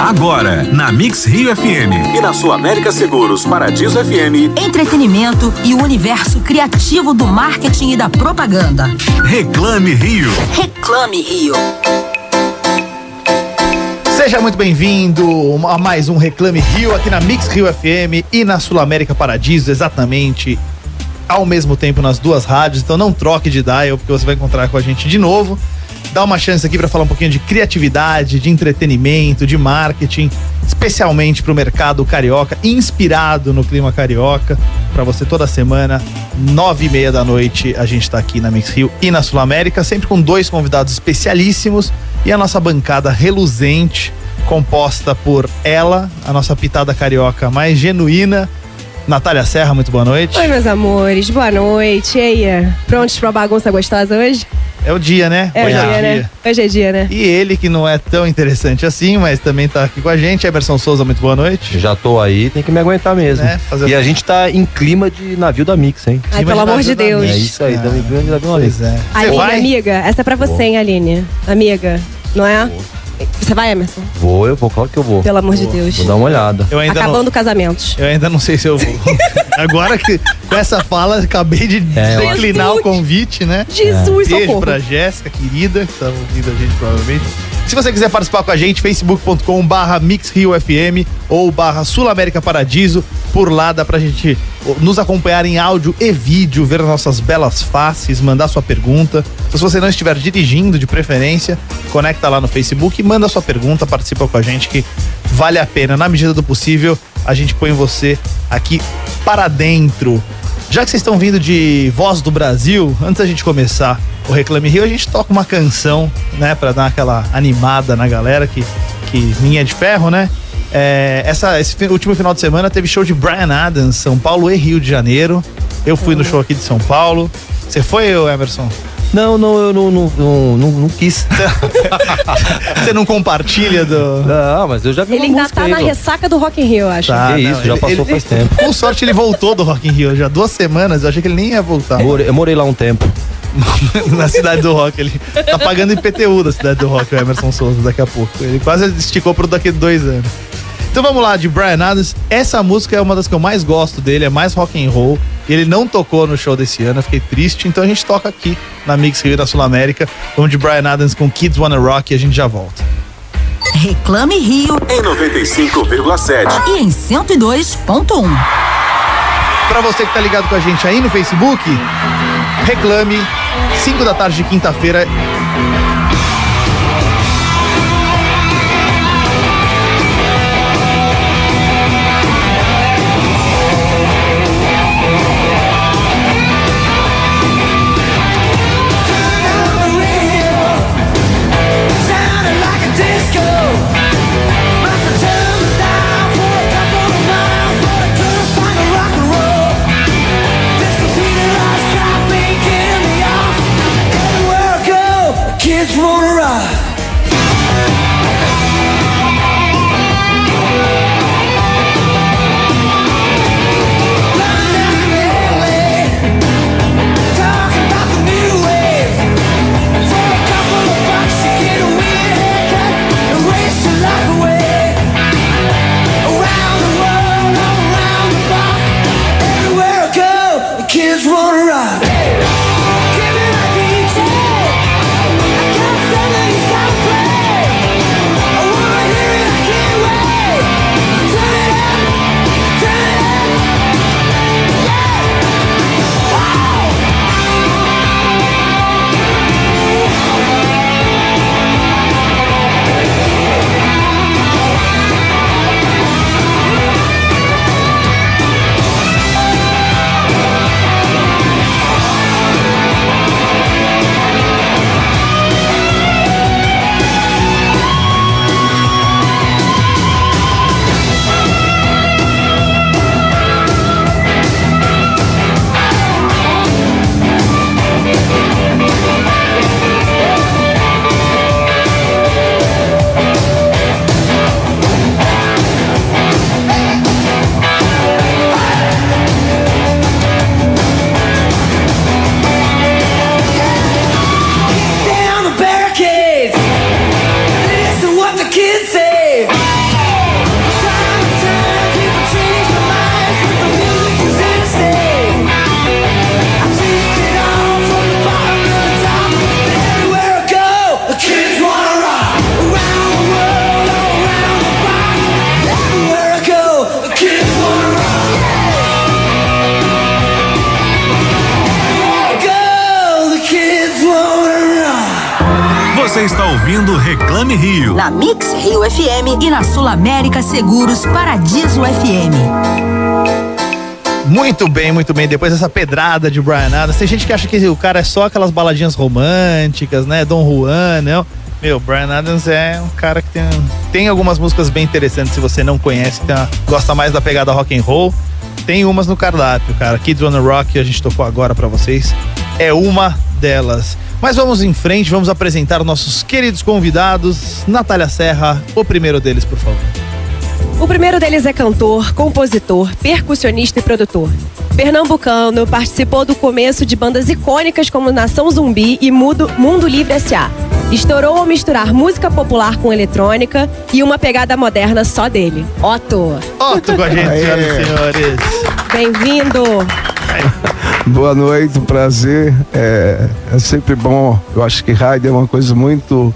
Agora, na Mix Rio FM e na sua América Seguros Paradiso FM. Entretenimento e o universo criativo do marketing e da propaganda. Reclame Rio. Reclame Rio. Seja muito bem-vindo a mais um Reclame Rio aqui na Mix Rio FM e na Sul América Paradiso, exatamente ao mesmo tempo nas duas rádios. Então não troque de dial porque você vai encontrar com a gente de novo dar uma chance aqui para falar um pouquinho de criatividade, de entretenimento, de marketing, especialmente para o mercado carioca, inspirado no clima carioca. Para você toda semana, nove e meia da noite, a gente está aqui na Mix Rio e na Sul América, sempre com dois convidados especialíssimos e a nossa bancada reluzente, composta por ela, a nossa pitada carioca mais genuína. Natália Serra, muito boa noite. Oi, meus amores, boa noite. E aí, prontos pra bagunça gostosa hoje? É o dia, né? É Hoje dia, é dia, né? Hoje é dia, né? E ele, que não é tão interessante assim, mas também tá aqui com a gente, Emerson Souza, muito boa noite. Já tô aí, tem que me aguentar mesmo. É, e a gente tá em clima de navio da Mix, hein? Ai, pelo amor de Deus. É isso aí, em clima de navio da Mix. É. Aline, amiga, essa é pra você, hein, Aline? Amiga, não é? Você vai, Emerson? Vou, eu vou, claro que eu vou. Pelo amor vou, de Deus. Vou dar uma olhada. Eu ainda Acabando não, casamentos. Eu ainda não sei se eu vou. Agora que com essa fala, acabei de é, declinar o convite, né? Jesus, é. Beijo socorro. pra Jéssica, querida, que tá ouvindo a gente provavelmente. Se você quiser participar com a gente, facebook.com barra mixriofm ou barra Sul América Paradiso. Por lá dá pra gente nos acompanhar em áudio e vídeo, ver nossas belas faces, mandar sua pergunta. Se você não estiver dirigindo, de preferência, conecta lá no Facebook, manda sua pergunta, participa com a gente que vale a pena. Na medida do possível, a gente põe você aqui para dentro. Já que vocês estão vindo de Voz do Brasil, antes da gente começar o Reclame Rio, a gente toca uma canção, né, para dar aquela animada na galera que, que minha de ferro, né? É, essa, esse último final de semana teve show de Brian Adams, São Paulo e Rio de Janeiro. Eu fui no show aqui de São Paulo. Você foi, Emerson? Não, não, eu não, não, não, não, não quis. Você não compartilha do. Não, mas eu já vi Ele ainda tá aí, na ressaca do Rock in Rio, eu acho. Tá, que não, isso, já passou ele, faz tempo. Com sorte ele voltou do Rock in Rio, já duas semanas, eu achei que ele nem ia voltar. Morei, eu morei lá um tempo. na cidade do rock. Ele tá pagando IPTU da cidade do rock, o Emerson Souza, daqui a pouco. Ele quase esticou pro daqui a dois anos. Então vamos lá, de Brian Adams. Essa música é uma das que eu mais gosto dele, é mais rock and roll. Ele não tocou no show desse ano, eu fiquei triste. Então a gente toca aqui na Mix Rio da Sul América. Vamos de Brian Adams com Kids Wanna Rock e a gente já volta. Reclame Rio em 95,7 e em 102.1. Para você que tá ligado com a gente aí no Facebook, reclame 5 da tarde de quinta-feira e na Sul América Seguros Paradiso FM. Muito bem, muito bem. Depois dessa pedrada de Brian Adams, tem gente que acha que o cara é só aquelas baladinhas românticas, né? Dom Juan, não. Meu, Brian Adams é um cara que tem, tem algumas músicas bem interessantes se você não conhece, uma, gosta mais da pegada rock and roll. Tem umas no cardápio, cara. Kids on the Rock, que a gente tocou agora para vocês, é uma delas. Mas vamos em frente, vamos apresentar nossos queridos convidados. Natália Serra, o primeiro deles, por favor. O primeiro deles é cantor, compositor, percussionista e produtor. Pernambucano, participou do começo de bandas icônicas como Nação Zumbi e Mundo, Mundo Livre S.A. Estourou ao misturar música popular com eletrônica e uma pegada moderna só dele. Otto. Otto com a gente, senhoras e senhores. Bem-vindo. Boa noite, um prazer. É, é, sempre bom. Eu acho que rádio é uma coisa muito,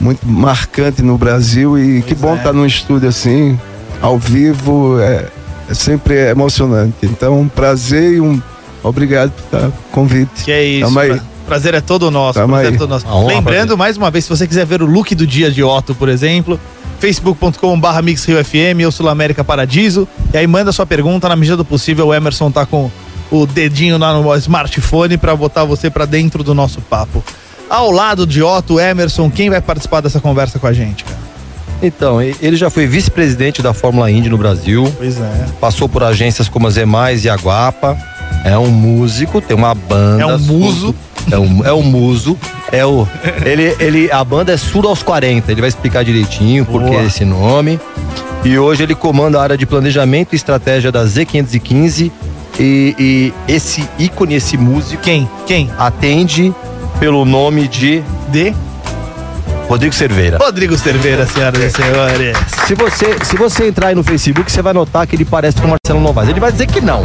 muito marcante no Brasil e pois que bom estar é. tá num estúdio assim, ao vivo. É, é sempre emocionante. Então, um prazer e um obrigado por convite. Que é isso. Tamo aí. Prazer é todo nosso. Prazer é todo nosso. Lembrando, mais uma vez, se você quiser ver o look do dia de Otto, por exemplo, facebook.com.br MixRioFM ou Sul América Paradiso. E aí manda sua pergunta, na medida do possível, o Emerson tá com o dedinho lá no smartphone para botar você para dentro do nosso papo. Ao lado de Otto, Emerson, quem vai participar dessa conversa com a gente, cara? Então, ele já foi vice-presidente da Fórmula Indy no Brasil. Pois é. Passou por agências como a Zemais e a Guapa. É um músico, tem uma banda. É um muso. É um, é um muso. É o, ele, ele, a banda é Surdo aos 40. Ele vai explicar direitinho por que esse nome. E hoje ele comanda a área de planejamento e estratégia da Z515. E, e esse ícone, esse músico. Quem? Quem? Atende pelo nome de. De? Rodrigo Cerveira. Rodrigo Cerveira, senhoras e senhores. Se você, se você entrar aí no Facebook, você vai notar que ele parece com o Marcelo Novaes. Ele vai dizer que não.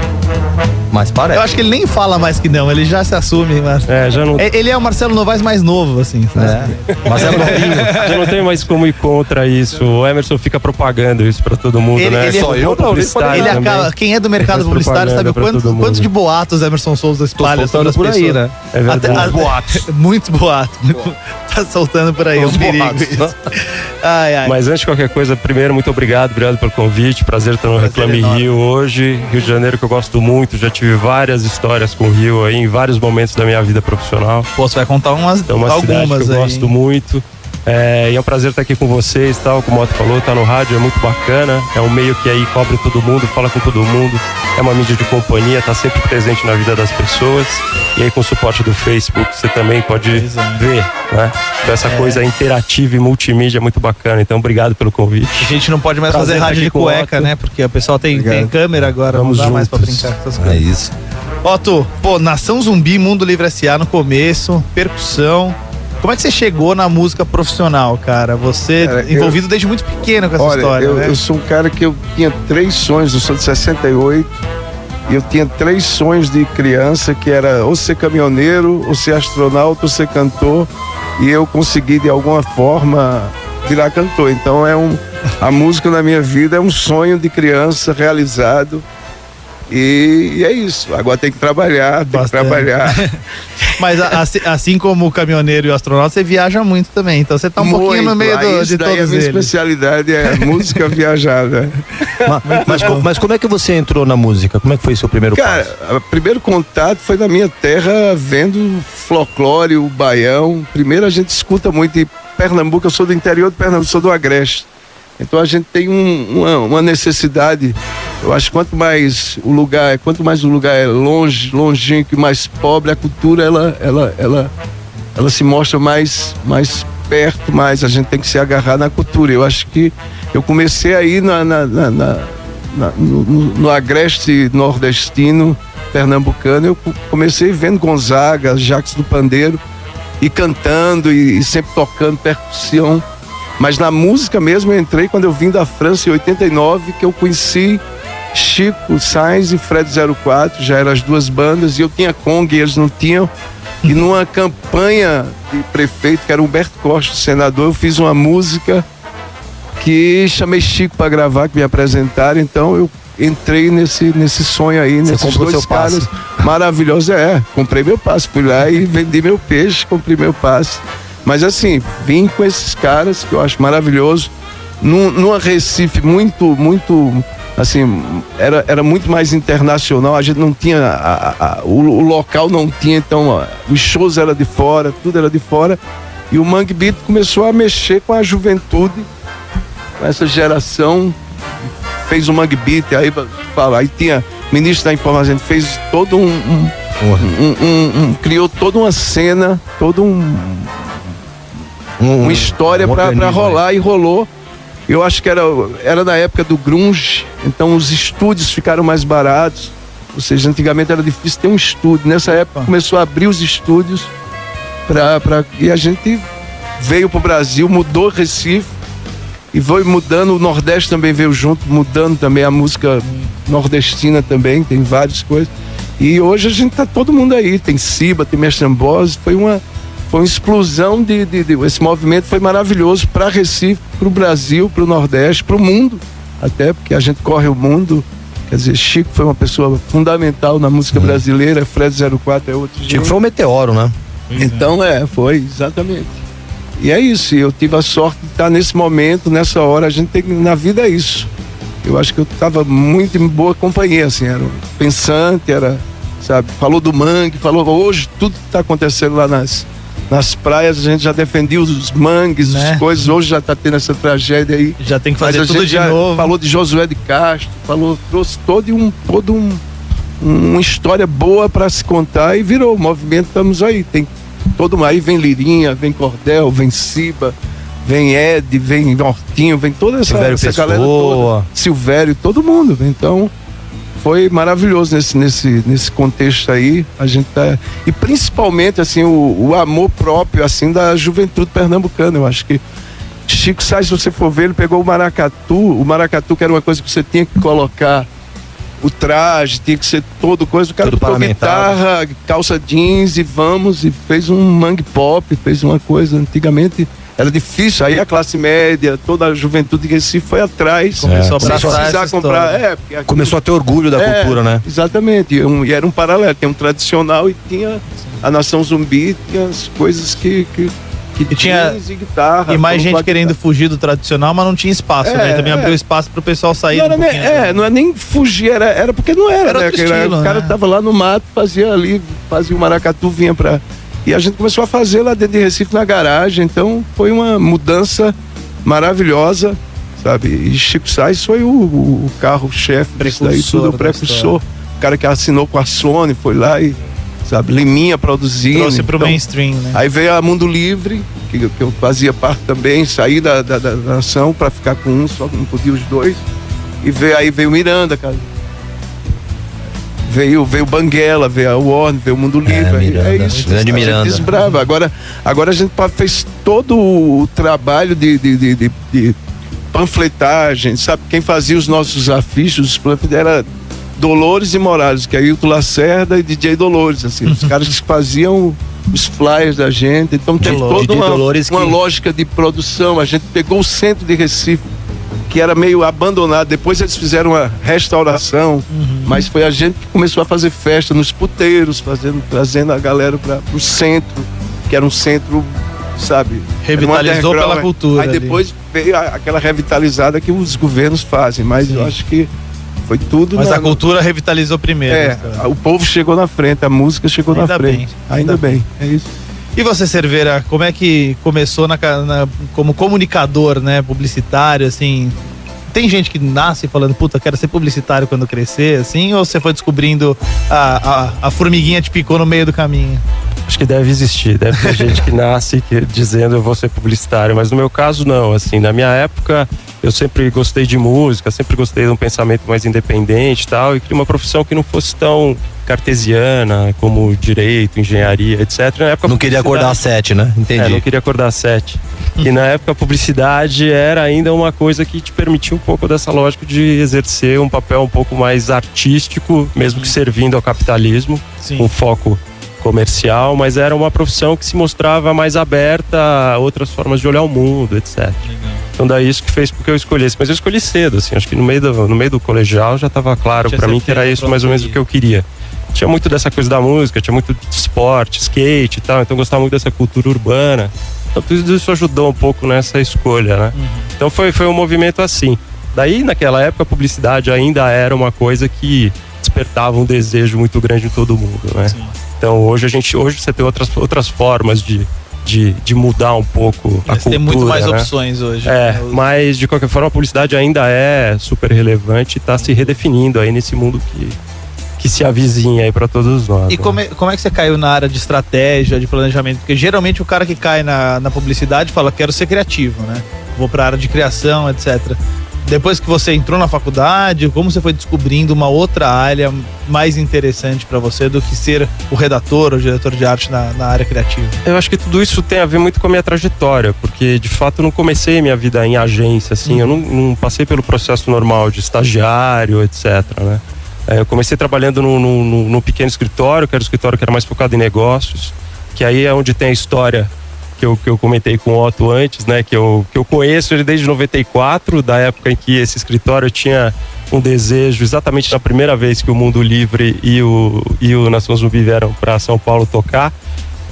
Mas parece. Eu acho que ele nem fala mais que não, ele já se assume, mas. É, já não. É, ele é o Marcelo Novaes mais novo, assim. É. Marcelo Novinho. já não tem mais como ir contra isso. O Emerson fica propagando isso pra todo mundo, ele, né? Ele Só é, eu não, ele acaba, Quem é do mercado publicitário sabe quantos, quantos de boatos Emerson Souza espalha sobre as por pessoas. aí, né? É verdade. Até, boatos. Muitos boatos. tá soltando por aí, Os um perigo. Boatos, ai, ai. Mas antes de qualquer coisa, primeiro, muito obrigado, obrigado pelo convite. Prazer estar no Prazer Reclame enorme. Rio hoje. Rio de Janeiro que eu gosto muito, já tive várias histórias com o Rio aí em vários momentos da minha vida profissional. Pô, você vai contar umas é uma algumas que eu aí. gosto muito. É, e é um prazer estar aqui com vocês, tal, como o Otto falou, tá no rádio, é muito bacana. É um meio que aí cobre todo mundo, fala com todo mundo. É uma mídia de companhia, tá sempre presente na vida das pessoas. E aí com o suporte do Facebook você também pode é. ver, né? Então essa é. coisa interativa e multimídia é muito bacana. Então obrigado pelo convite. A gente não pode mais prazer fazer rádio de cueca, né? Porque o pessoal tem, tem câmera agora, Vamos não dá juntos. mais pra brincar com essas coisas. É isso. Otto, pô, Nação Zumbi, Mundo Livre S.A. no começo, percussão. Como é que você chegou na música profissional, cara? Você cara, envolvido eu, desde muito pequeno com essa olha, história, eu, né? eu sou um cara que eu tinha três sonhos, eu sou de 68, e eu tinha três sonhos de criança, que era ou ser caminhoneiro, ou ser astronauta, ou ser cantor, e eu consegui de alguma forma virar cantor. Então é um a música na minha vida é um sonho de criança realizado e, e, é isso. Agora tem que trabalhar, tem Bastante. que trabalhar. Mas assim, assim, como o caminhoneiro e o astronauta, você viaja muito também. Então você tá um muito. pouquinho no meio do, de todos a minha eles. especialidade é música viajada. mas, mas, como, mas, como é que você entrou na música? Como é que foi seu primeiro Cara, passo? o primeiro contato foi na minha terra, vendo folclore, o baião. Primeiro a gente escuta muito em Pernambuco, eu sou do interior de Pernambuco, sou do Agreste. Então a gente tem um, uma, uma, necessidade. Eu acho que quanto mais o lugar, quanto mais o lugar é longe, longínquo e mais pobre, a cultura ela, ela, ela, ela se mostra mais, mais perto, mais a gente tem que se agarrar na cultura. Eu acho que eu comecei aí na, na, na, na no, no, agreste nordestino pernambucano. Eu comecei vendo Gonzaga, Jacques do Pandeiro e cantando e, e sempre tocando percussão mas na música mesmo eu entrei quando eu vim da França em 89, que eu conheci Chico Sainz e Fred 04, já eram as duas bandas, e eu tinha Kong e eles não tinham. E numa campanha de prefeito, que era Humberto Costa, senador, eu fiz uma música que chamei Chico para gravar, que me apresentaram, então eu entrei nesse, nesse sonho aí, Você nesses dois caras passe. maravilhosos. É, comprei meu passe, fui lá e vendi meu peixe, comprei meu passe. Mas assim, vim com esses caras que eu acho maravilhoso, num, numa Recife muito, muito, assim, era, era muito mais internacional, a gente não tinha, a, a, o, o, local não tinha, então, ó, os shows era de fora, tudo era de fora, e o Mangue Beat começou a mexer com a juventude, com essa geração, fez o Mangue Beat, aí, aí tinha ministro da informação, fez todo um, um, um, um criou toda uma cena, todo um um, uma história um para rolar e rolou. Eu acho que era, era na época do grunge, então os estúdios ficaram mais baratos. Ou seja, antigamente era difícil ter um estúdio. Nessa época começou a abrir os estúdios pra, pra, e a gente veio para o Brasil, mudou Recife e foi mudando. O Nordeste também veio junto, mudando também a música nordestina também, tem várias coisas. E hoje a gente tá todo mundo aí, tem Siba, tem Mestre Ambose, foi uma foi uma explosão de, de, de esse movimento foi maravilhoso para Recife, para o Brasil, para o Nordeste, para o mundo, até porque a gente corre o mundo. Quer dizer, Chico foi uma pessoa fundamental na música hum. brasileira, Fred 04 é outro. Chico foi um meteoro, né? Então é, foi, exatamente. E é isso, eu tive a sorte de estar nesse momento, nessa hora, a gente tem na vida é isso. Eu acho que eu estava muito em boa companhia, assim, era pensante, era, sabe, falou do mangue, falou hoje tudo que está acontecendo lá nas, nas praias a gente já defendia os mangues, né? as coisas. Hoje já está tendo essa tragédia aí. Já tem que fazer Mas a tudo gente de novo. Falou de Josué de Castro, falou, trouxe todo um, todo um, uma história boa para se contar e virou o movimento. Estamos aí. Tem todo aí vem Lirinha, vem Cordel, vem Ciba, vem Ed, vem Nortinho, vem toda essa, essa galera toda. Silvério, todo mundo. Então foi maravilhoso nesse, nesse, nesse contexto aí. A gente tá. E principalmente assim, o, o amor próprio assim da juventude pernambucana. Eu acho que Chico Sainz, se você for ver, ele pegou o maracatu, o maracatu que era uma coisa que você tinha que colocar o traje, tinha que ser todo coisa. O cara tocou guitarra, calça jeans e vamos, e fez um mangue pop, fez uma coisa antigamente era difícil. Aí a classe média, toda a juventude de Recife foi atrás. Começou é. a precisar comprar. É, aquilo... Começou a ter orgulho da é, cultura, né? Exatamente. E, um, e, era um paralelo. Tem um tradicional e tinha a nação zumbi, tinha as coisas que, que e tinha e, guitarra, e mais gente querendo fugir do tradicional, mas não tinha espaço, né? é, né? Também é. abriu espaço pro pessoal sair. Não era nem, é, não é nem fugir, era, era porque não era, era né? Estilo, o cara né? tava lá no mato, fazia ali, fazia o maracatu, vinha pra e a gente começou a fazer lá dentro de Recife na garagem. Então foi uma mudança maravilhosa, sabe? E Chico Sainz foi o, o carro-chefe disso daí, tudo, o precursor. O cara que assinou com a Sony, foi lá e, sabe, Liminha produzindo. Trouxe pro então, mainstream, né? Aí veio a Mundo Livre, que, que eu fazia parte também, saí da, da, da nação para ficar com um, só não podia os dois. E veio, aí veio Miranda, cara veio veio Banguela, veio a Warner, veio o Mundo é, Livre. É, Miranda, é isso. Grande Miranda. Desbrava. Agora, agora a gente fez todo o trabalho de, de, de, de, panfletagem, sabe? Quem fazia os nossos afiches, os era Dolores e Morales, que é Ailton Lacerda e DJ Dolores, assim, os caras que faziam os flyers da gente. Então tem toda uma, uma lógica de produção. A gente pegou o centro de Recife que era meio abandonado. Depois eles fizeram uma restauração, uhum. mas foi a gente que começou a fazer festa nos puteiros, fazendo, trazendo a galera para o centro, que era um centro, sabe? Revitalizou pela cultura. Aí ali. depois veio aquela revitalizada que os governos fazem, mas Sim. eu acho que foi tudo. Mas na, a cultura revitalizou primeiro. É, o povo chegou na frente, a música chegou ainda na frente. Bem, ainda, ainda bem. bem, é isso. E você, Cerveira, como é que começou na, na, como comunicador, né, publicitário, assim? Tem gente que nasce falando, puta, quero ser publicitário quando crescer, assim? Ou você foi descobrindo a, a, a formiguinha te picou no meio do caminho? Acho que deve existir, deve ter gente que nasce que, dizendo eu vou ser publicitário, mas no meu caso não, assim, na minha época eu sempre gostei de música, sempre gostei de um pensamento mais independente e tal, e queria uma profissão que não fosse tão cartesiana, como direito, engenharia, etc. Na época, não queria acordar às sete, né? Entendi. É, não queria acordar às sete. e na época a publicidade era ainda uma coisa que te permitia um pouco dessa lógica de exercer um papel um pouco mais artístico, mesmo que servindo ao capitalismo, Sim. com foco comercial, mas era uma profissão que se mostrava mais aberta a outras formas de olhar o mundo, etc. Legal. Então daí isso que fez com que eu escolhesse, mas eu escolhi cedo, assim, acho que no meio do, no meio do colegial já estava claro para mim que era isso mais ou menos o que eu queria tinha muito dessa coisa da música, tinha muito de esporte, skate e tal, então eu gostava muito dessa cultura urbana. Então tudo isso ajudou um pouco nessa escolha, né? Uhum. Então foi, foi um movimento assim. Daí, naquela época, a publicidade ainda era uma coisa que despertava um desejo muito grande em todo mundo, né? Sim. Então hoje a gente, hoje você tem outras, outras formas de, de, de mudar um pouco a cultura, tem muito mais né? opções hoje. É, né? mas de qualquer forma a publicidade ainda é super relevante e está se redefinindo aí nesse mundo que, que se avizinha aí para todos nós. E né? como é, como é que você caiu na área de estratégia, de planejamento? Porque geralmente o cara que cai na, na publicidade fala, quero ser criativo, né? Vou pra área de criação, etc. Depois que você entrou na faculdade, como você foi descobrindo uma outra área mais interessante pra você do que ser o redator ou diretor de arte na, na área criativa? Eu acho que tudo isso tem a ver muito com a minha trajetória, porque de fato eu não comecei minha vida em agência, assim, eu não, não passei pelo processo normal de estagiário, etc. Né? É, eu comecei trabalhando num no, no, no pequeno escritório, que era um escritório que era mais focado em negócios, que aí é onde tem a história que eu, que eu comentei com o Otto antes, né? Que eu, que eu conheço ele desde 94, da época em que esse escritório tinha um desejo, exatamente na primeira vez que o Mundo Livre e o, e o Nação Zumbi vieram para São Paulo tocar.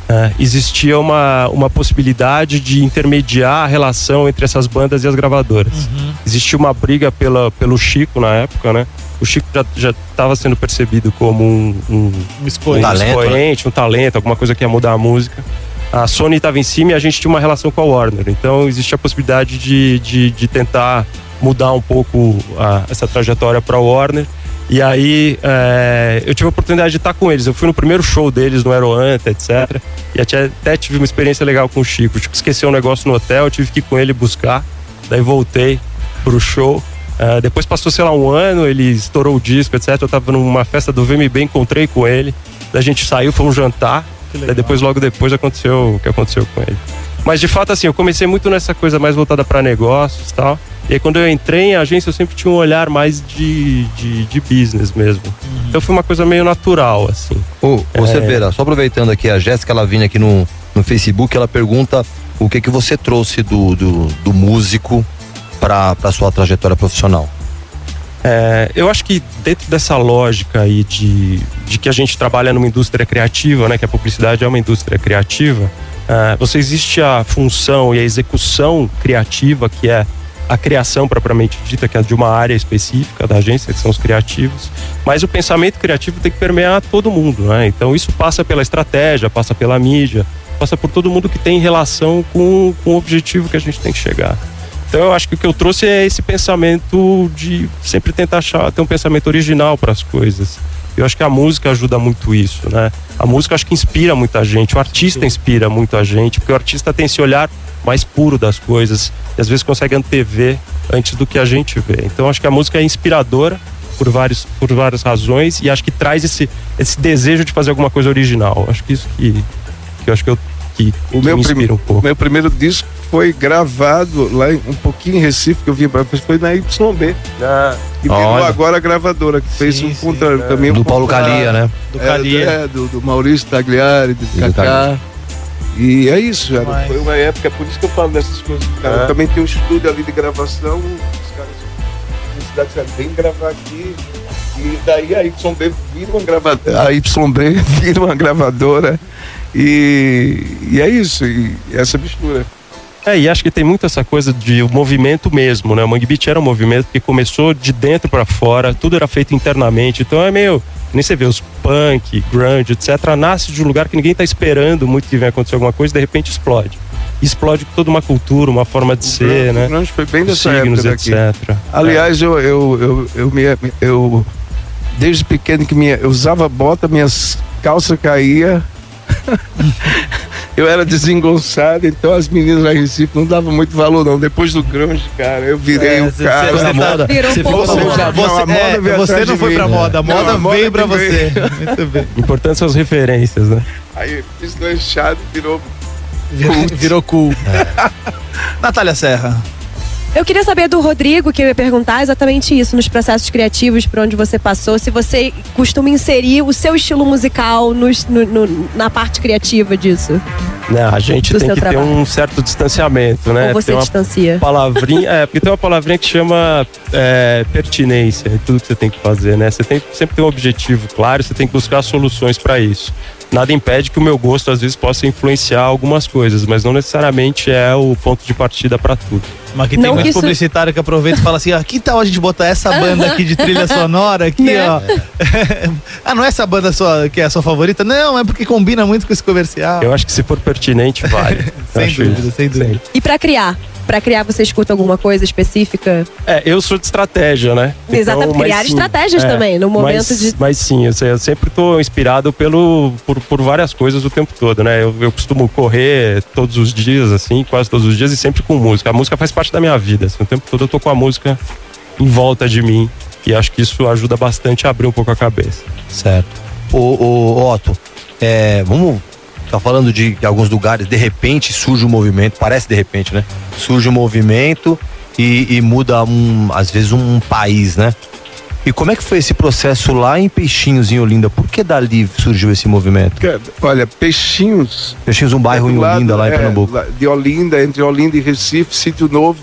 é, existia uma, uma possibilidade de intermediar a relação entre essas bandas e as gravadoras. Existia uma briga pela, pelo Chico na época, né? O Chico já estava sendo percebido como um, um, Um um expoente. talento, né? expoente, um talento, alguma coisa que ia mudar a música. A Sony estava em cima e a gente tinha uma relação com a Warner. Então existia a possibilidade de, de, de tentar mudar um pouco a- essa trajetória para a Warner. E aí é, eu tive a oportunidade de estar com eles. Eu fui no primeiro show deles no Aeroanta, etc. E até, tive uma experiência legal com o Chico. O Chico esqueceu um negócio no hotel, tive que ir com ele buscar. Daí voltei pro show. É, depois passou, sei lá, um ano, ele estourou o disco, etc. Eu tava numa festa do VMB, encontrei com ele. A gente saiu, foi um jantar. Daí depois, logo depois, aconteceu o que aconteceu com ele. Mas de fato, assim, eu comecei muito nessa coisa mais voltada para negócios e tal. E aí, quando eu entrei em agência, eu sempre tinha um olhar mais de, de, de business mesmo. Então foi uma coisa meio natural, assim. Ô, ô É. Severa, só aproveitando aqui, a Jéssica Lavigne aqui no, no Facebook, ela pergunta o que que você trouxe do, do, do músico para a sua trajetória profissional. É, eu acho que dentro dessa lógica aí de, de que a gente trabalha numa indústria criativa, né, que a publicidade é uma indústria criativa, é, você existe a função e a execução criativa, que é a criação propriamente dita, que é de uma área específica da agência, que são os criativos, mas o pensamento criativo tem que permear todo mundo, né? Então isso passa pela estratégia, passa pela mídia, passa por todo mundo que tem relação com, com o objetivo que a gente tem que chegar. Então eu acho que o que eu trouxe é esse pensamento de sempre tentar achar, ter um pensamento original para as coisas. Eu acho que a música ajuda muito isso, né? A música acho que inspira muita gente, o artista inspira muito a gente, porque o artista tem esse olhar mais puro das coisas e às vezes consegue antever antes do que a gente vê. Então acho que a música é inspiradora por, vários, por várias razões e acho que traz esse, esse desejo de fazer alguma coisa original. Acho que isso que, que eu acho que eu que, O que meu, me inspira prim- um pouco. meu primeiro disco foi gravado lá em- um pouquinho em Recife, que eu vim para foi na YB. Que virou Olha. agora a gravadora, que fez Sim, um sim, contrário é. também. Do Paulo Calia, né? Do Calia. é, do, do Maurício Tagliari, do do Kaká. E é isso, cara. Mas- Foi uma época, por isso que eu falo dessas coisas. Cara, É. Também tem um estúdio ali de gravação, os caras da cidade vem gravar aqui. E daí a YB vira uma gravadora. A YB vira uma gravadora. E, e é isso, e essa mistura. É, e acho que tem muito essa coisa de o movimento mesmo, né? O Mangue Beat era um movimento que começou de dentro para fora, tudo era feito internamente, então é meio. Nem você vê os punk, grunge, etc. Nasce de um lugar que ninguém tá esperando muito que venha acontecer alguma coisa e de repente explode. Explode com toda uma cultura, uma forma de ser, O né? grunge foi bem dessa signos, etc. Aliás, eu, eu, eu, eu, me, eu desde pequeno que minha, eu usava bota, minhas calças caía. Eu era desengonçado, então as meninas lá em Recife não davam muito valor não. Depois do grunge, cara, eu virei É, o cara. cê- Foi na tá- moda. Virou Você ficou Você famoso. já- Você, Não, moda é, você não foi mim. pra moda, a Não, moda, a moda veio pra que você. Muito bem. Importante são as referências, né? Aí fiz dois chados, virou. Virou cool. Natália Serra. Eu queria saber do Rodrigo, que eu ia perguntar exatamente isso, nos processos criativos por onde você passou, se você costuma inserir o seu estilo musical nos- no- no- na parte criativa disso. Né, A gente Do tem que ter trabalho. um certo distanciamento, né? Ou você Tem uma distancia? palavrinha, é, porque tem uma palavrinha que chama é, pertinência em tudo que você tem que fazer, né? Você tem sempre tem um objetivo claro, você tem que buscar soluções para isso. Nada impede que o meu gosto às vezes possa influenciar algumas coisas, mas não necessariamente é o ponto de partida para tudo. Mas que tem Não muito que isso- publicitário que aproveita e fala assim, ó, que tal a gente botar essa banda aqui de trilha sonora aqui, Né? ó. ah, não é essa banda sua, que é a sua favorita? Não, é porque combina muito com esse comercial. Eu acho que se for pertinente, vale. Sem dúvida, isso. sem dúvida. E pra criar? Pra criar, você escuta alguma coisa específica? É, eu sou de estratégia, né? Exatamente, mas criar sim, estratégias também, no momento mas, de- Mas sim, eu, sei, eu sempre tô inspirado pelo, por, por várias coisas o tempo todo, né? Eu, eu costumo correr todos os dias, assim, quase todos os dias e sempre com música. A música faz parte da minha vida, assim, o tempo todo eu tô com a música em volta de mim e acho que isso ajuda bastante a abrir um pouco a cabeça. Certo. Ô, ô, Otto, é, vamos. Tá falando de que alguns lugares, de repente surge um movimento, parece de repente, né? Surge um movimento e, e muda, um, às vezes, um país, né? E como é que foi esse processo lá em Peixinhos, em Olinda? Por que dali surgiu esse movimento? Olha, Peixinhos. Peixinhos, um bairro é em do lado, Olinda, lá em é, Pernambuco. De Olinda, entre Olinda e Recife, Sítio Novo.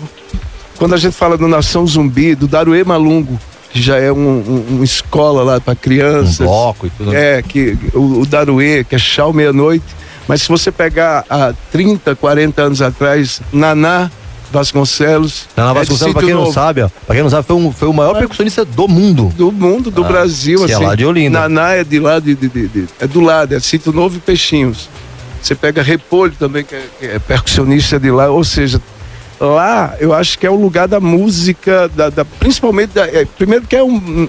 Quando a gente fala do Nação Zumbi, do Daruê Malungo, já é um, um- uma escola lá para Um crianças. bloco e tudo. É, que o, o Daruê, que é Chau Meia-Noite. Mas se você pegar há 30, 40 anos atrás, Naná Vasconcelos. Naná é Vasconcelos, pra Sítio quem não Novo. sabe, ó, pra quem não sabe, foi, um, foi o maior percussionista do mundo. Do mundo, do Ah, Brasil, é assim. lá de Olinda. Naná é de lá, de, de- de- é do lado, é Sítio Novo e Peixinhos. Você pega Repolho também, que é, que é percussionista de lá, ou seja, lá eu acho que é o lugar da música, da, da- principalmente, da, é, primeiro que é um,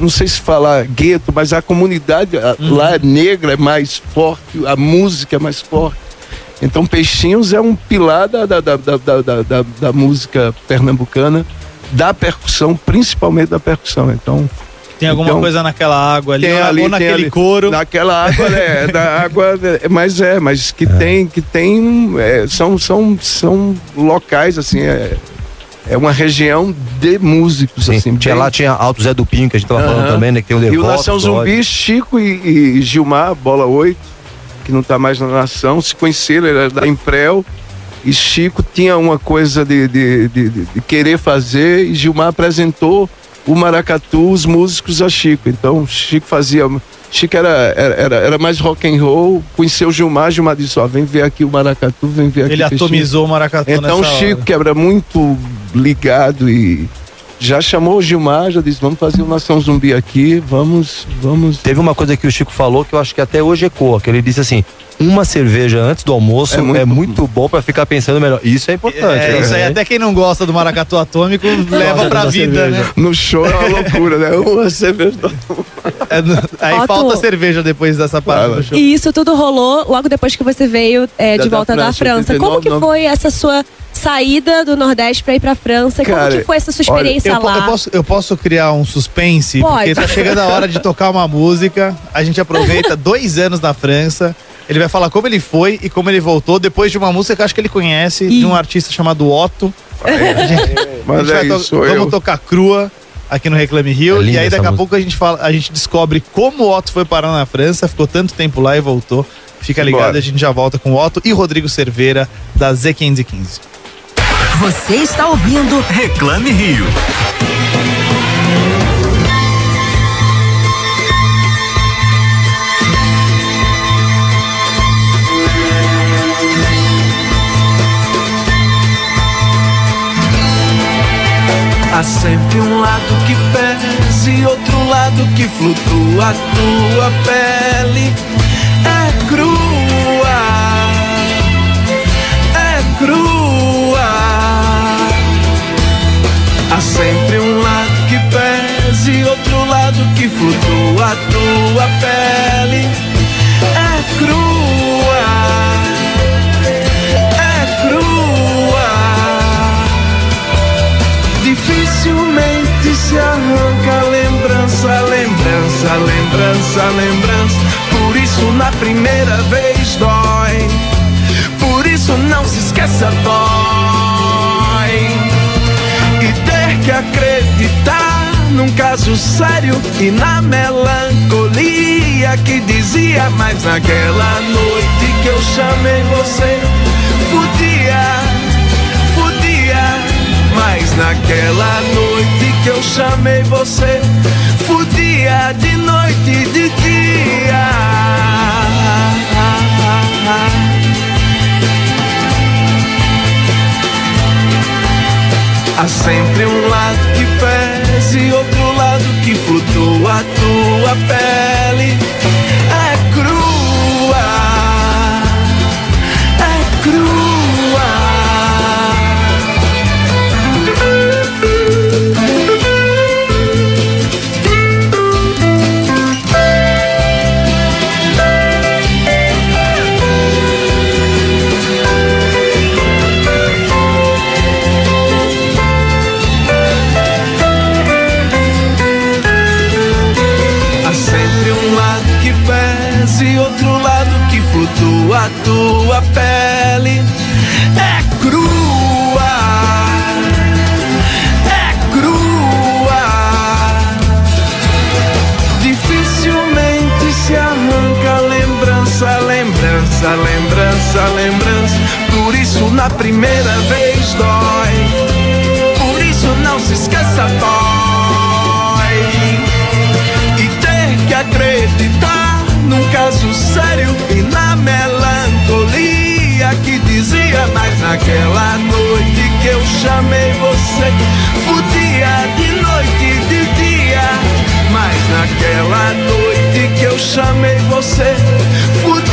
não sei se falar gueto, mas a comunidade a- lá é negra, é mais forte, a música é mais forte. Então Peixinhos é um pilar da, da- da- da música pernambucana, da percussão, principalmente da percussão. Então, Tem alguma Então, coisa naquela água ali, tem ou, na- ali, ou tem naquele ali. couro. Naquela água, né? da água, é, mas é, mas que tem, que tem, é, são, são, são locais assim, é, é uma região de músicos Sim, assim. tinha bem- lá, tinha Alto Zé do Pinho, que a gente tava falando Aham. também, né? Que tem o E o Devoto, Nação. Zumbi, Chico e, e Gilmar, bola 8, que não tá mais na nação, se conheceram, ele era da Imprel. E Chico tinha uma coisa de, de- de- de querer fazer, e Gilmar apresentou o Maracatu, os músicos a Chico. Então, Chico fazia. Chico era, era, era, mais rock and roll, conheceu o Gilmar, Gilmar disse: Ó, vem ver aqui o Maracatu, vem ver aqui Ele o Peixinho." atomizou o maracatu Então Chico, hora. que era muito ligado e já chamou o Gilmar, já disse, vamos fazer o Nação Zumbi aqui, vamos, vamos. Teve uma coisa que o Chico falou que eu acho que até hoje ecoa, que ele disse assim: uma cerveja antes do almoço É é muito- muito, bom pra ficar pensando melhor. Isso é importante. É, né? isso aí, até quem não gosta do maracatu atômico leva pra da vida, cerveja. né? No show é uma loucura, né? Uma cerveja. É, no- aí Otto. falta cerveja depois dessa parte Fala. do show. E isso tudo rolou logo depois que você veio é, Da- de da volta da França, França. Como 89, que foi essa sua saída do Nordeste pra ir pra França? Como Cara, que foi essa sua olha, experiência Eu, po- lá? eu posso, eu posso criar um suspense, Pode. porque tá chegando a hora de tocar uma música. A gente aproveita dois anos na França. Ele vai falar como ele foi e como ele voltou depois de uma música que eu acho que ele conhece, de um artista chamado Otto. A gente, a Mas é to- isso, vamos eu. tocar crua aqui no Reclame Rio. É e aí daqui a música. pouco a gente, fala, a gente descobre como o Otto foi parar na França, ficou tanto tempo lá e voltou. Fica ligado, Bora. a gente já volta com o Otto e Rodrigo Cerveira da Z515. Você está ouvindo Reclame Rio. Há sempre um lado que pesa e outro lado que flutua. A tua pele é crua, lado que flutua. A tua pele é crua, é crua. Dificilmente se arranca lembrança, lembrança, lembrança, lembrança. Por isso na primeira vez dói. Por isso não se esqueça, dói. E ter que acreditar num caso sério e na melancolia que dizia, mas naquela noite que eu chamei você, podia podia. Mas naquela noite que eu chamei você, podia de noite e de dia. Há sempre um lado que pesa e outro lado que flutua a tua pele. A tua pele. É crua, é crua. Dificilmente se arranca lembrança, lembrança, lembrança, lembrança. Por isso na primeira vez dói. Por isso não se esqueça, dói e ter que acreditar num caso sério e na que dizia mas naquela noite que eu chamei você podia de noite e de dia mas naquela noite que eu chamei você Reclame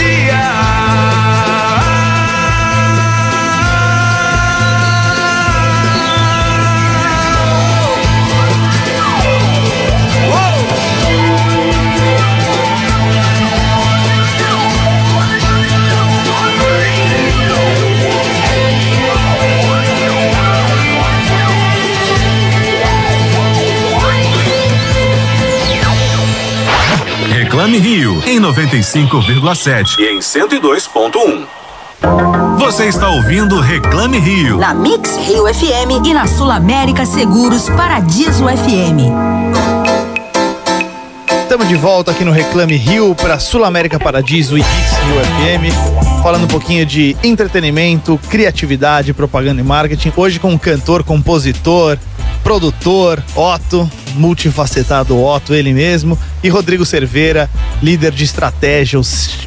em 95,7 e em 102.1. Você está ouvindo Reclame Rio. Na Mix Rio FM e na Sul América Seguros Paradiso FM. Estamos de volta aqui no Reclame Rio para Sul América Paradiso e Hits Rio FM, falando um pouquinho de entretenimento, criatividade, propaganda e marketing. Hoje com um cantor, compositor, produtor, Otto, multifacetado Otto, ele mesmo, e Rodrigo Cerveira, líder de estratégia, o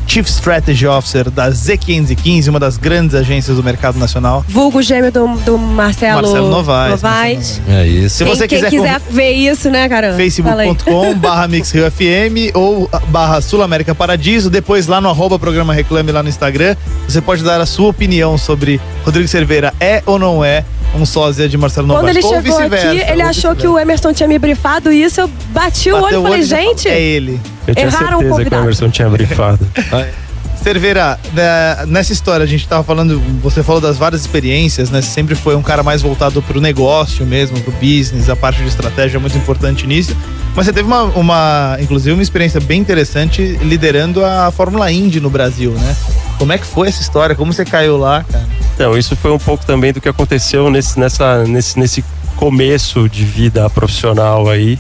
Chief Strategy Officer da Z515, uma das grandes agências do mercado nacional. Vulgo gêmeo do, do Marcelo, Marcelo Novaes, Novaes. É isso. Se você quem, quiser quem quiser ver isso, né, caramba? facebook.com barra Mix Rio FM ou barra Sul América Paradiso, depois lá no arroba programa Reclame lá no Instagram, você pode dar a sua opinião sobre Rodrigo Cerveira é ou não é um sósia de Marcelo Quando Novaes. ele ou chegou aqui, ele ou achou que o Emerson tinha me brifado isso, eu bati o olho e falei, e gente, É ele. Eu tinha Erraram o certeza que o. Emerson tinha brifado. Cerveira, né, nessa história a gente tava falando, você falou das várias experiências, né? Você sempre foi um cara mais voltado pro negócio mesmo, pro business, a parte de estratégia é muito importante nisso. Mas você teve uma, uma inclusive uma experiência bem interessante liderando a Fórmula Indy no Brasil, né? Como é que foi essa história? Como você caiu lá, cara? Então, isso foi um pouco também do que aconteceu nesse, nessa, nesse, nesse começo de vida profissional aí,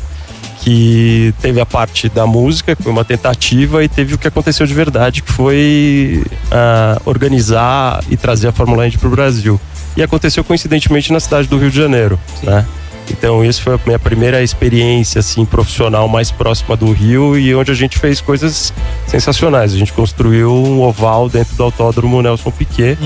que teve a parte da música, que foi uma tentativa, e teve o que aconteceu de verdade, que foi ah, organizar e trazer a Fórmula Indy para o Brasil. E aconteceu coincidentemente na cidade do Rio de Janeiro, né? Então, isso foi a minha primeira experiência assim profissional mais próxima do Rio e onde a gente fez coisas sensacionais. A gente construiu um oval dentro do Autódromo Nelson Piquet,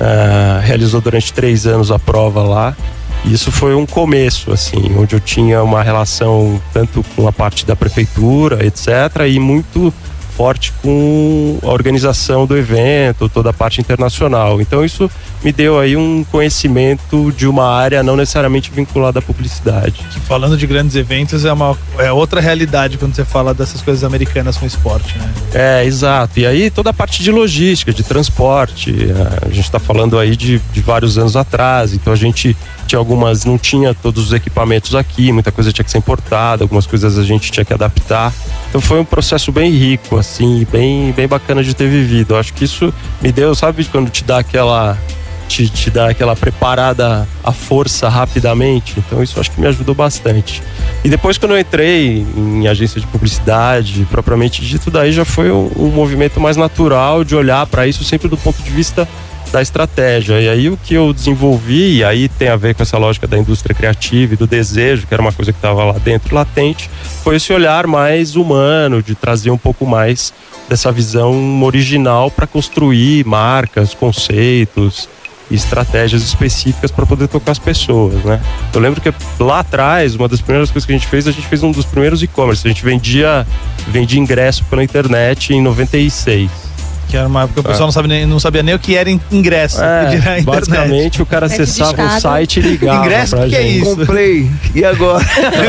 ah, realizou durante três anos a prova lá. E isso foi um começo, assim, onde eu tinha uma relação tanto com a parte da prefeitura, etc., e muito forte com a organização do evento, toda a parte internacional. Então isso me deu aí um conhecimento de uma área não necessariamente vinculada à publicidade. Falando de grandes eventos é uma é outra realidade quando você fala dessas coisas americanas com esporte, né? É, exato. E aí toda a parte de logística, de transporte, eh, a gente está falando aí de, de vários anos atrás, então a gente tinha algumas, não tinha todos os equipamentos aqui, muita coisa tinha que ser importada, algumas coisas a gente tinha que adaptar. Então foi um processo bem rico, assim, bem, bem bacana de ter vivido. Acho que isso me deu, sabe, quando te dá aquela. Te, te dá aquela preparada à força rapidamente. Então isso acho que me ajudou bastante. E depois quando eu entrei em agência de publicidade, propriamente dito, daí já foi um, um movimento mais natural de olhar para isso sempre do ponto de vista da estratégia. E aí o que eu desenvolvi, e aí tem a ver com essa lógica da indústria criativa e do desejo, que era uma coisa que estava lá dentro latente, foi esse olhar mais humano, de trazer um pouco mais dessa visão original para construir marcas, conceitos, estratégias específicas para poder tocar as pessoas, né? Eu lembro que lá atrás, uma das primeiras coisas que a gente fez, a gente fez um dos primeiros e-commerce. A gente vendia, vendia ingresso pela internet em 96. Que era uma época que o pessoal É. não, sabe nem, não sabia nem o que era in- ingresso. É, basicamente o cara É acessava o site e ligava Ingresso, o que é isso? Comprei. E agora?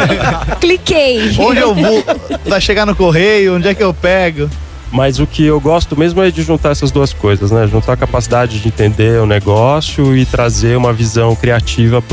Cliquei. Onde eu vou? Vai chegar no correio? Onde é que eu pego? Mas o que eu gosto mesmo é de juntar essas duas coisas, né? Juntar a capacidade de entender o negócio e trazer uma visão criativa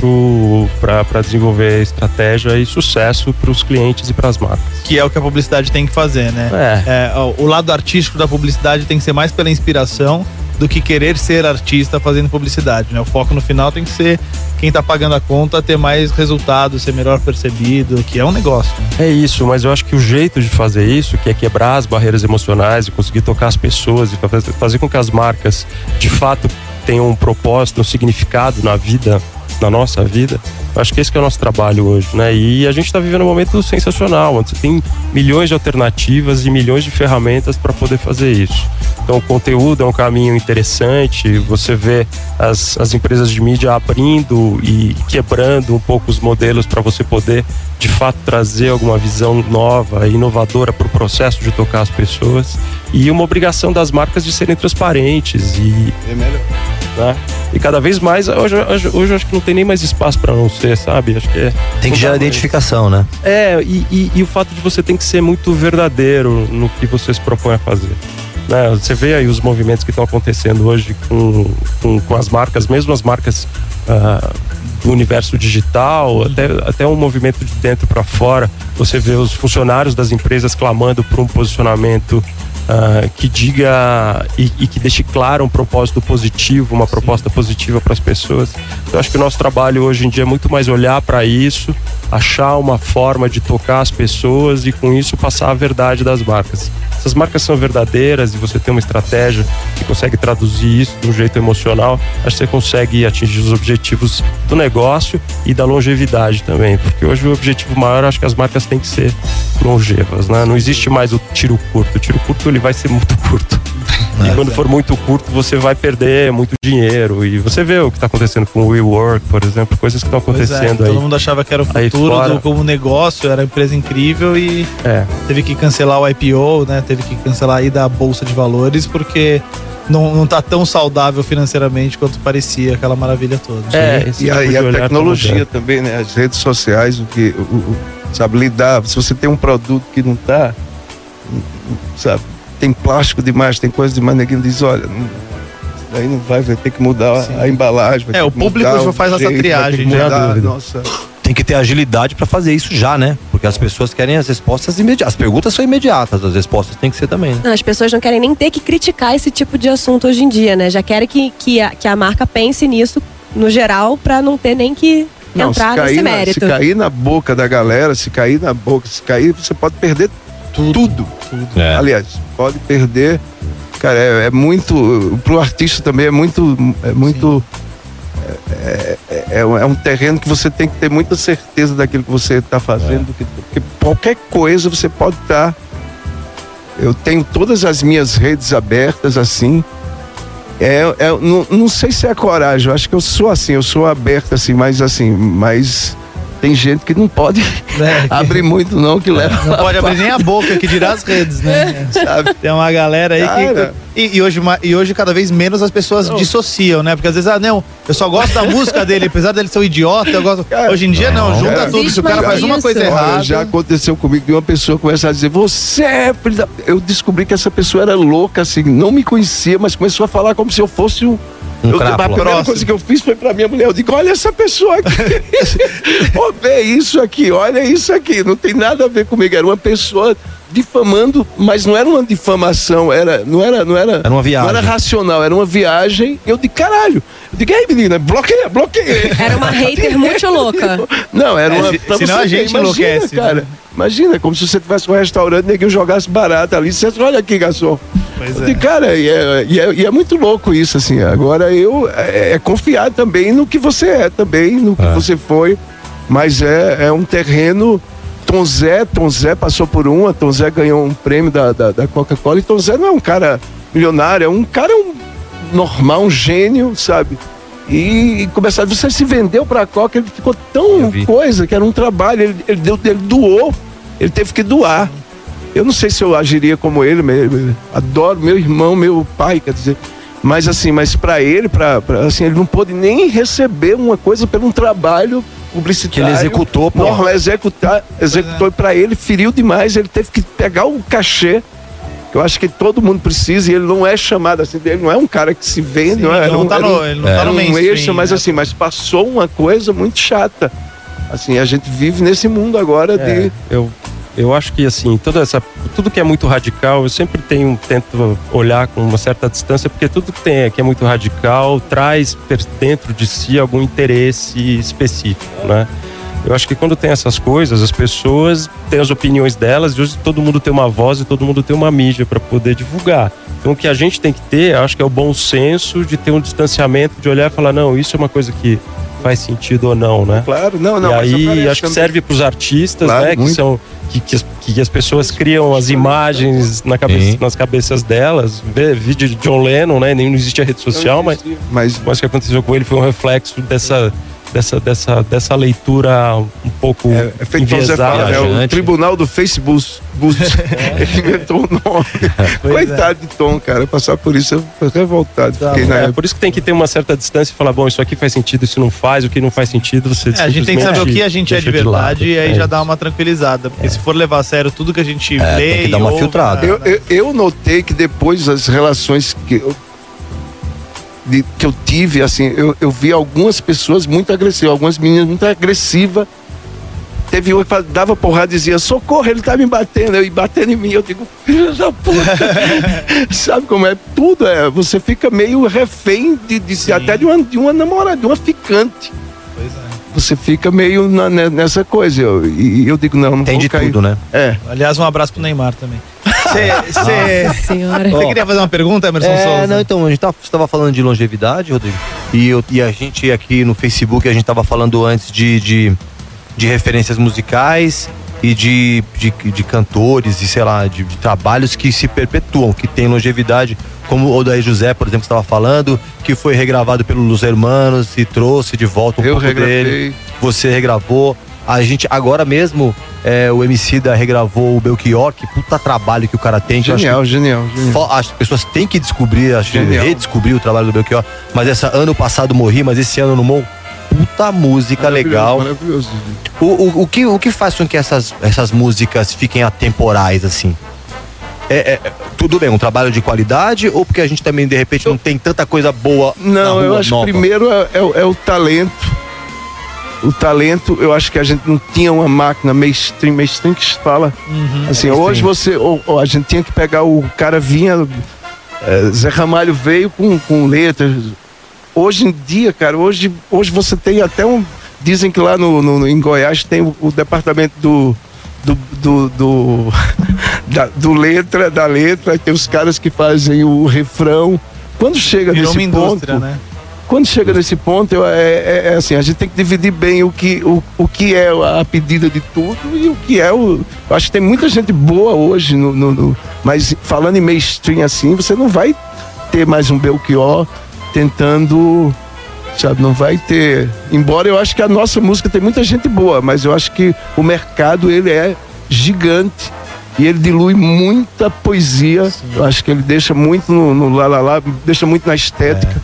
para desenvolver estratégia e sucesso para os clientes e para as marcas. Que é o que a publicidade tem que fazer, né? É. É, o lado artístico da publicidade tem que ser mais pela inspiração do que querer ser artista fazendo publicidade, né? O foco no final tem que ser quem tá pagando a conta ter mais resultado, ser melhor percebido, que é um negócio. né? É isso, mas eu acho que o jeito de fazer isso, que é quebrar as barreiras emocionais e conseguir tocar as pessoas e fazer com que as marcas de fato tenham um propósito, um significado na vida, na nossa vida, acho que esse que é o nosso trabalho hoje, né? E a gente está vivendo um momento sensacional, onde você tem milhões de alternativas e milhões de ferramentas para poder fazer isso. Então, o conteúdo é um caminho interessante, você vê as, as empresas de mídia abrindo e quebrando um pouco os modelos para você poder, de fato, trazer alguma visão nova inovadora para o processo de tocar as pessoas. E uma obrigação das marcas de serem transparentes e É melhor. né? E cada vez mais, hoje, hoje, hoje eu acho que não tem nem mais espaço para não ser, sabe? Acho que é. Tem que gerar identificação, né? É, e, e- e o fato de você tem que ser muito verdadeiro no que você se propõe a fazer. Né? Você vê aí os movimentos que estão acontecendo hoje com, com, com as marcas, mesmo as marcas ah, do universo digital, até, até um movimento de dentro para fora. Você vê os funcionários das empresas clamando por um posicionamento ah, que diga e, e que deixe claro um propósito positivo, uma proposta positiva para as pessoas. Eu acho que o nosso trabalho hoje em dia é muito mais olhar para isso, achar uma forma de tocar as pessoas e com isso passar a verdade das marcas. Se as marcas são verdadeiras e você tem uma estratégia que consegue traduzir isso de um jeito emocional, acho que você consegue atingir os objetivos do negócio e da longevidade também, porque hoje o objetivo maior acho que as marcas têm que ser longevas, né? Não existe mais o tiro curto. O tiro curto ele vai ser muito curto. E quando for muito curto, você vai perder muito dinheiro. E você vê o que está acontecendo com o WeWork, por exemplo, coisas que estão Pois é, acontecendo todo aí. mundo achava que era o aí futuro fora. do, como negócio, era uma empresa incrível e É. teve que cancelar o IPO, né? Teve que cancelar aí da bolsa de valores porque não, não tá tão saudável financeiramente quanto parecia aquela maravilha toda. É, E a, tipo e a tá tecnologia também, né? As redes sociais, o que. O, o- sabe, lidar. Se você tem um produto que não tá. Sabe, tem plástico demais, tem coisa demais, ninguém diz, olha. Não, isso daí não vai, vai ter que mudar Sim. a embalagem. vai É, ter o que público mudar já o faz essa jeito, que triagem, dúvida. Nossa. Tem que ter agilidade pra fazer isso já, né? Porque as pessoas querem as respostas imediatas. As perguntas são imediatas, as respostas têm que ser também, né? Não, as pessoas não querem nem ter que criticar esse tipo de assunto hoje em dia, né? Já querem que, que, a, que a marca pense nisso no geral pra não ter nem que Não, se entrar cair, nesse na, se mérito. cair na boca da galera, se cair na boca, se cair, você pode perder tudo. É. Aliás, pode perder. Cara, é, é muito. Pro artista também é muito. É muito. É, é- é um- é um terreno que você tem que ter muita certeza daquilo que você está fazendo. que- Porque qualquer coisa você pode estar. eu tenho todas as minhas redes abertas assim. É, é- não, não sei se é coragem, eu acho que eu sou assim, eu sou aberto assim, mas assim, mas tem gente que não pode É, abrir muito não, que leva. não pode abrir nem a boca, que dirá as redes, né? Sabe? Tem uma galera aí Cara. que. E, e hoje, e hoje, cada vez menos as pessoas dissociam, né? Porque às vezes, ah, não, eu só gosto da música dele, apesar dele ser um idiota, eu gosto. Cara, hoje em dia, não, não. junta tudo. Se o cara faz mais uma coisa isso. Olha, errada. já aconteceu comigo de uma pessoa começar a dizer, você é. Eu descobri que essa pessoa era louca, assim, não me conhecia, mas começou a falar como se eu fosse um. Um eu, a primeira coisa que eu fiz foi pra minha mulher. Eu digo, olha essa pessoa aqui. Ó, vê isso aqui, olha isso aqui. Não tem nada a ver comigo. Era uma pessoa difamando, mas não era uma difamação, era, não era, não era, Era uma viagem. não era racional, era uma viagem. Eu digo, caralho. Eu digo, ei, menina, bloqueia, bloqueia. Era uma hater muito louca. Não, era É, uma. se- pra senão você a ver, gente imagina, enlouquece, cara. né? Imagina, como se você tivesse um restaurante e ninguém jogasse barata ali. Você olha aqui, garçom. Pois é. digo, cara, e é, e, é, e é muito louco isso, assim. Agora eu. É, é confiar também no que você é, também, no que É. você foi. Mas é, é um terreno. Tom Zé, Tom Zé passou por uma, Tom Zé ganhou um prêmio da, da, da Coca-Cola. E Tom Zé não é um cara milionário, é um cara um normal, um gênio, sabe? E, e começaram, você se vendeu pra Coca, ele ficou tão coisa que era um trabalho, ele, ele, deu, ele doou, ele teve que doar. Eu não sei se eu agiria como ele, mas eu adoro meu irmão, meu pai, quer dizer. Mas assim, mas para ele, para assim, ele não pôde nem receber uma coisa pelo um trabalho publicitário. Que ele executou, pô. Norla executar, executou e para ele feriu demais, ele teve que pegar o cachê. que Eu acho que todo mundo precisa e ele não é chamado assim, ele não é um cara que se vende, Sim, não é, ele não tá no- ele não tá no um mainstream, extra, mas né? assim, mas passou uma coisa muito chata. Assim, a gente vive nesse mundo agora É, de eu, eu acho que assim, toda essa, tudo que é muito radical, eu sempre tenho, tento olhar com uma certa distância, porque tudo que tem que é muito radical traz dentro de si algum interesse específico, né? Eu acho que quando tem essas coisas, as pessoas têm as opiniões delas e hoje todo mundo tem uma voz e todo mundo tem uma mídia para poder divulgar. Então o que a gente tem que ter, acho que é o bom senso de ter um distanciamento, de olhar e falar, não, isso é uma coisa que faz sentido ou não, né? Claro, não, não. e aí acho que serve para os artistas, Claro, né? Que muito. são que, que, as, que as pessoas criam as imagens na cabeça, nas cabeças delas. Vê vídeo de John Lennon, né? Nem não existe a rede social, mas, Mas mas o que aconteceu com ele foi um reflexo dessa dessa dessa dessa leitura um pouco é, é feito enviesada. é o. Tribunal do Facebook. Bus- Ele inventou o nome. Pois Coitado de Tom, cara. Passar por isso, eu revoltado. Tá Fiquei É, época. por isso que tem que ter uma certa distância e falar, bom, isso aqui faz sentido, isso não faz, o que não faz sentido, você É, a gente tem que saber o que a gente é de verdade e aí É já isso. dá uma tranquilizada. Porque se for levar a sério tudo que a gente É, lê tem que dar uma ouve, filtrada. né, Eu, eu, eu notei que depois as relações que eu, de- que eu tive, assim, eu, eu vi algumas pessoas muito agressivas, algumas meninas muito agressivas. Teve uma que dava porrada e dizia, socorro, ele tá me batendo, eu, e batendo em mim. Eu digo, filho da puta. Sabe como é? Tudo é. Você fica meio refém de, de até de uma, de uma namorada, de uma ficante. Pois é. Você fica meio na- ne- nessa coisa. Eu- e eu digo, não, não Tem vou de cair. tudo, né? É. Aliás, um abraço pro Neymar também. Você queria fazer uma pergunta, Emerson É, Souza? não, então, a gente estava falando de longevidade, Rodrigo, e, eu- e a gente aqui no Facebook, a gente estava falando antes de, de, de referências musicais e de, de, de cantores e, sei lá, de, de trabalhos que se perpetuam, que tem longevidade, como o Daí José, por exemplo, estava falando, que foi regravado pelos Hermanos e trouxe de volta um Eu pouco dele. regravei. Você regravou. A gente, agora mesmo, é, o MC da regravou o Belchior, que puta trabalho que o cara tem. acho que Genial, genial, genial. As pessoas têm que descobrir, acho que Genial. redescobrir o trabalho do Belchior. Mas essa ano passado morri, mas esse ano no Mon, puta música legal. Maravilhoso. O, o, o que, o que faz com que essas, essas músicas fiquem atemporais, assim? É, é- tudo bem, um trabalho de qualidade ou porque a gente também, de repente, não tem tanta coisa boa Não, eu acho nova? que primeiro é, é o- é o talento. O talento, eu acho que a gente não tinha uma máquina mainstream, mainstream que se fala. Uhum. Assim, hoje você, ou- ou a gente tinha que pegar o cara vinha, é, Zé Ramalho veio com, com letras. Hoje em dia, cara, hoje, hoje você tem até um, dizem que lá no, no- em Goiás tem o, o departamento do do, do, do, da, do letra, da letra, tem os caras que fazem o refrão. Quando chega Virou nesse uma ponto, né? Quando chega nesse ponto, eu- é, é- é assim, a gente tem que dividir bem o que, o, o que é a pedida de tudo e o que é o. Eu acho que tem muita gente boa hoje, no, no- no- mas falando em mainstream assim, você não vai ter mais um Belchior tentando. Sabe, não vai ter. Embora eu acho que a nossa música tem muita gente boa, mas eu acho que o mercado ele é gigante e ele dilui muita poesia. Eu acho que ele deixa muito no, no lá, lá, lá, deixa muito na estética.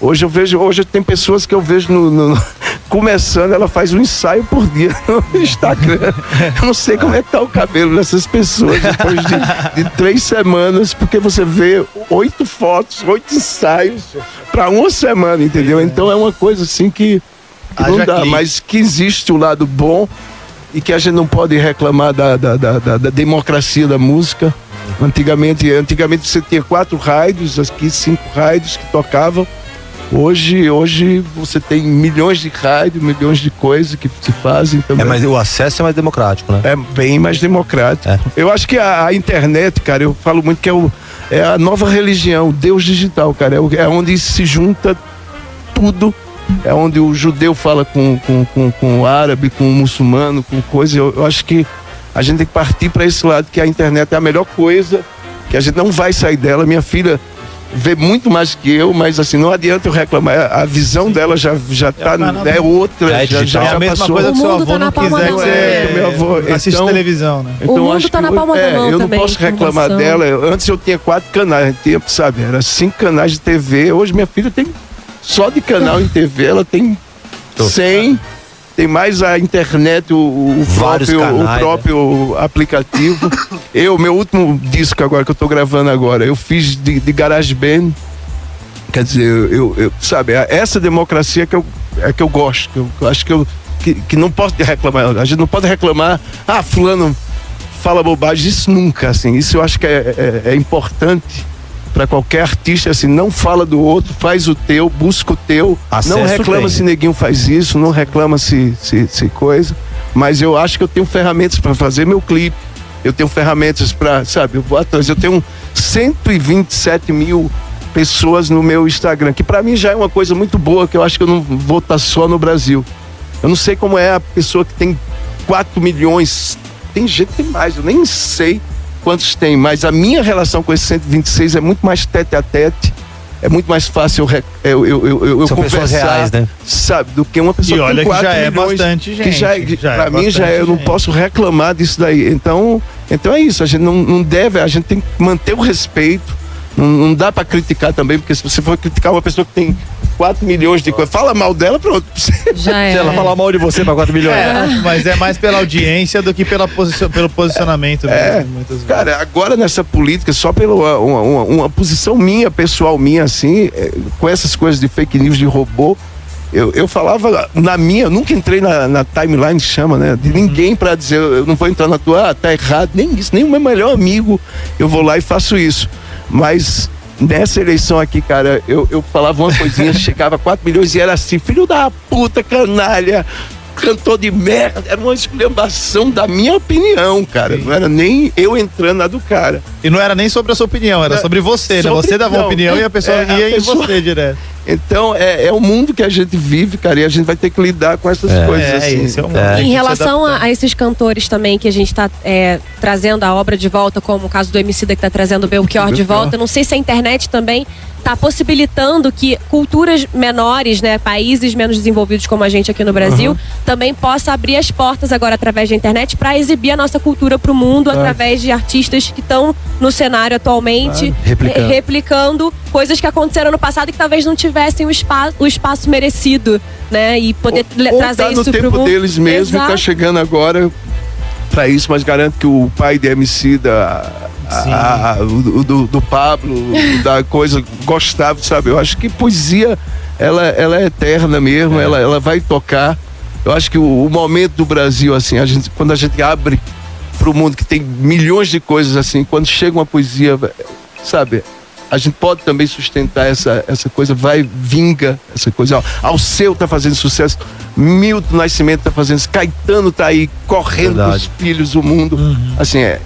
Hoje eu vejo, hoje tem pessoas que eu vejo no, no- começando, ela faz um ensaio por dia no Instagram. Eu não sei como é que tá o cabelo dessas pessoas depois de, de três semanas, porque você vê oito fotos, oito ensaios para uma semana, entendeu? Então é uma coisa assim que, que não dá, mas que existe o lado bom e que a gente não pode reclamar da, da, da, da- democracia da música. Antigamente, antigamente você tinha quatro rádios, aqui cinco rádios que tocavam. Hoje, hoje você tem milhões de rádios, milhões de coisas que se fazem também. É, mas o acesso é mais democrático, né? É bem mais democrático. É. Eu acho que a, a internet, cara, eu falo muito que é, o, é a nova religião, o Deus digital, cara. É, o- é onde se junta tudo. É onde o judeu fala com, com, com, com o árabe, com o muçulmano, com coisa. Eu, eu acho que a gente tem que partir para esse lado, que a internet é a melhor coisa, que a gente não vai sair dela. Minha filha vê muito mais que eu, mas assim, não adianta eu reclamar. A visão dela já, já tá, é outra, É já, já, É já a mesma passou. coisa que O seu mundo avô tá não na palma quiser da que mão. você Meu avô, assiste então- televisão, né? Então, O mundo acho tá na eu- palma da é, mão Eu também, não posso reclamar dela. Eu- Antes eu tinha quatro canais, tinha, sabe? Era cinco canais de TV. Hoje minha filha tem só de canal em TV, ela tem 100. Tem mais a internet, o, o próprio, canais, o próprio aplicativo. eu, meu último disco agora que eu tô gravando agora, eu fiz de, de GarageBand. Quer dizer, eu, eu- eu- sabe, é essa democracia que eu, é que eu gosto, que eu, eu acho que eu que, que não posso reclamar. A gente não pode reclamar, ah, fulano fala bobagem, isso nunca, assim, isso eu acho que é, é- é importante para qualquer artista, assim, não fala do outro, faz o teu, busca o teu, Acesso não reclama tem. se neguinho faz isso, não reclama se, se, se coisa, mas eu acho que eu tenho ferramentas para fazer meu clipe, eu tenho ferramentas para, sabe, eu vou atrás, eu tenho 127 mil pessoas no meu Instagram, que para mim já é uma coisa muito boa, que eu acho que eu não vou estar só no Brasil. Eu não sei como é a pessoa que tem 4 milhões. Tem gente que tem mais, eu nem sei quantos tem, mas a minha relação com esse 126 é muito mais tete a tete. É muito mais fácil eu, eu, eu, eu, eu São pessoas conversar, reais, né? sabe, do que uma pessoa E que olha tem que 4 já é bastante que já, gente, já é pra mim já é, eu não gente. posso reclamar disso daí. Então, então é isso, a gente não, não deve, a gente tem que manter o respeito. Não, não dá pra criticar também, porque se você for criticar uma pessoa que tem 4 milhões de coisas, fala mal dela, pronto. Já é. Se ela falar mal de você pra 4 milhões. É, mas é mais pela audiência do que pela posi- pelo posicionamento É, mesmo, muitas vezes. Cara, agora nessa política, só pela uma, uma- uma- posição minha, pessoal minha, assim, é, com essas coisas de fake news, de robô, eu, eu falava na minha, eu nunca entrei na, na timeline, chama, né? De ninguém pra dizer, eu não vou entrar na tua, ah, tá errado, nem isso, nem o meu melhor amigo, eu vou lá e faço isso. Mas nessa eleição aqui, cara, eu, eu falava uma coisinha, chegava a 4 milhões e era assim, filho da puta, canalha, cantor de merda, era uma esculhambação da minha opinião, cara. Não era nem eu entrando na do cara. E não era nem sobre a sua opinião, era É, sobre você, né? sobre- Você dava uma não, opinião e a pessoa é, a ia pessoa- em você direto. Então, é, é o mundo que a gente vive, cara, e a gente vai ter que lidar com essas É. coisas É, assim. esse é mundo. É. Em relação a, a esses cantores também que a gente está trazendo a obra de volta, como o caso do Emicida que está trazendo o Belchior de volta, não sei se a internet também está possibilitando que culturas menores, né, países menos desenvolvidos como a gente aqui no Brasil, também possa abrir as portas agora através da internet para exibir a nossa cultura para o mundo através de artistas que estão no cenário atualmente Replicando. re- replicando coisas que aconteceram no passado e que talvez não tivessem o, espa o espaço merecido, né, e poder Ou trazer tá no isso para o tempo mundo. deles mesmo e tá Exato. chegando agora pra isso, mas garanto que o pai de MC da. A- a- o do, do Pablo, da coisa, gostava, sabe? Eu acho que poesia, ela, ela é eterna mesmo, ela, ela vai tocar. Eu acho que o, o momento do Brasil, assim, a gente, quando a gente abre pro mundo que tem milhões de coisas assim, quando chega uma poesia, sabe? A gente pode também sustentar essa, essa coisa, vai, vinga essa coisa. Ó, Alceu tá fazendo sucesso, Milton Nascimento tá fazendo isso, Caetano tá aí correndo Verdade. os filhos do mundo. Assim, é,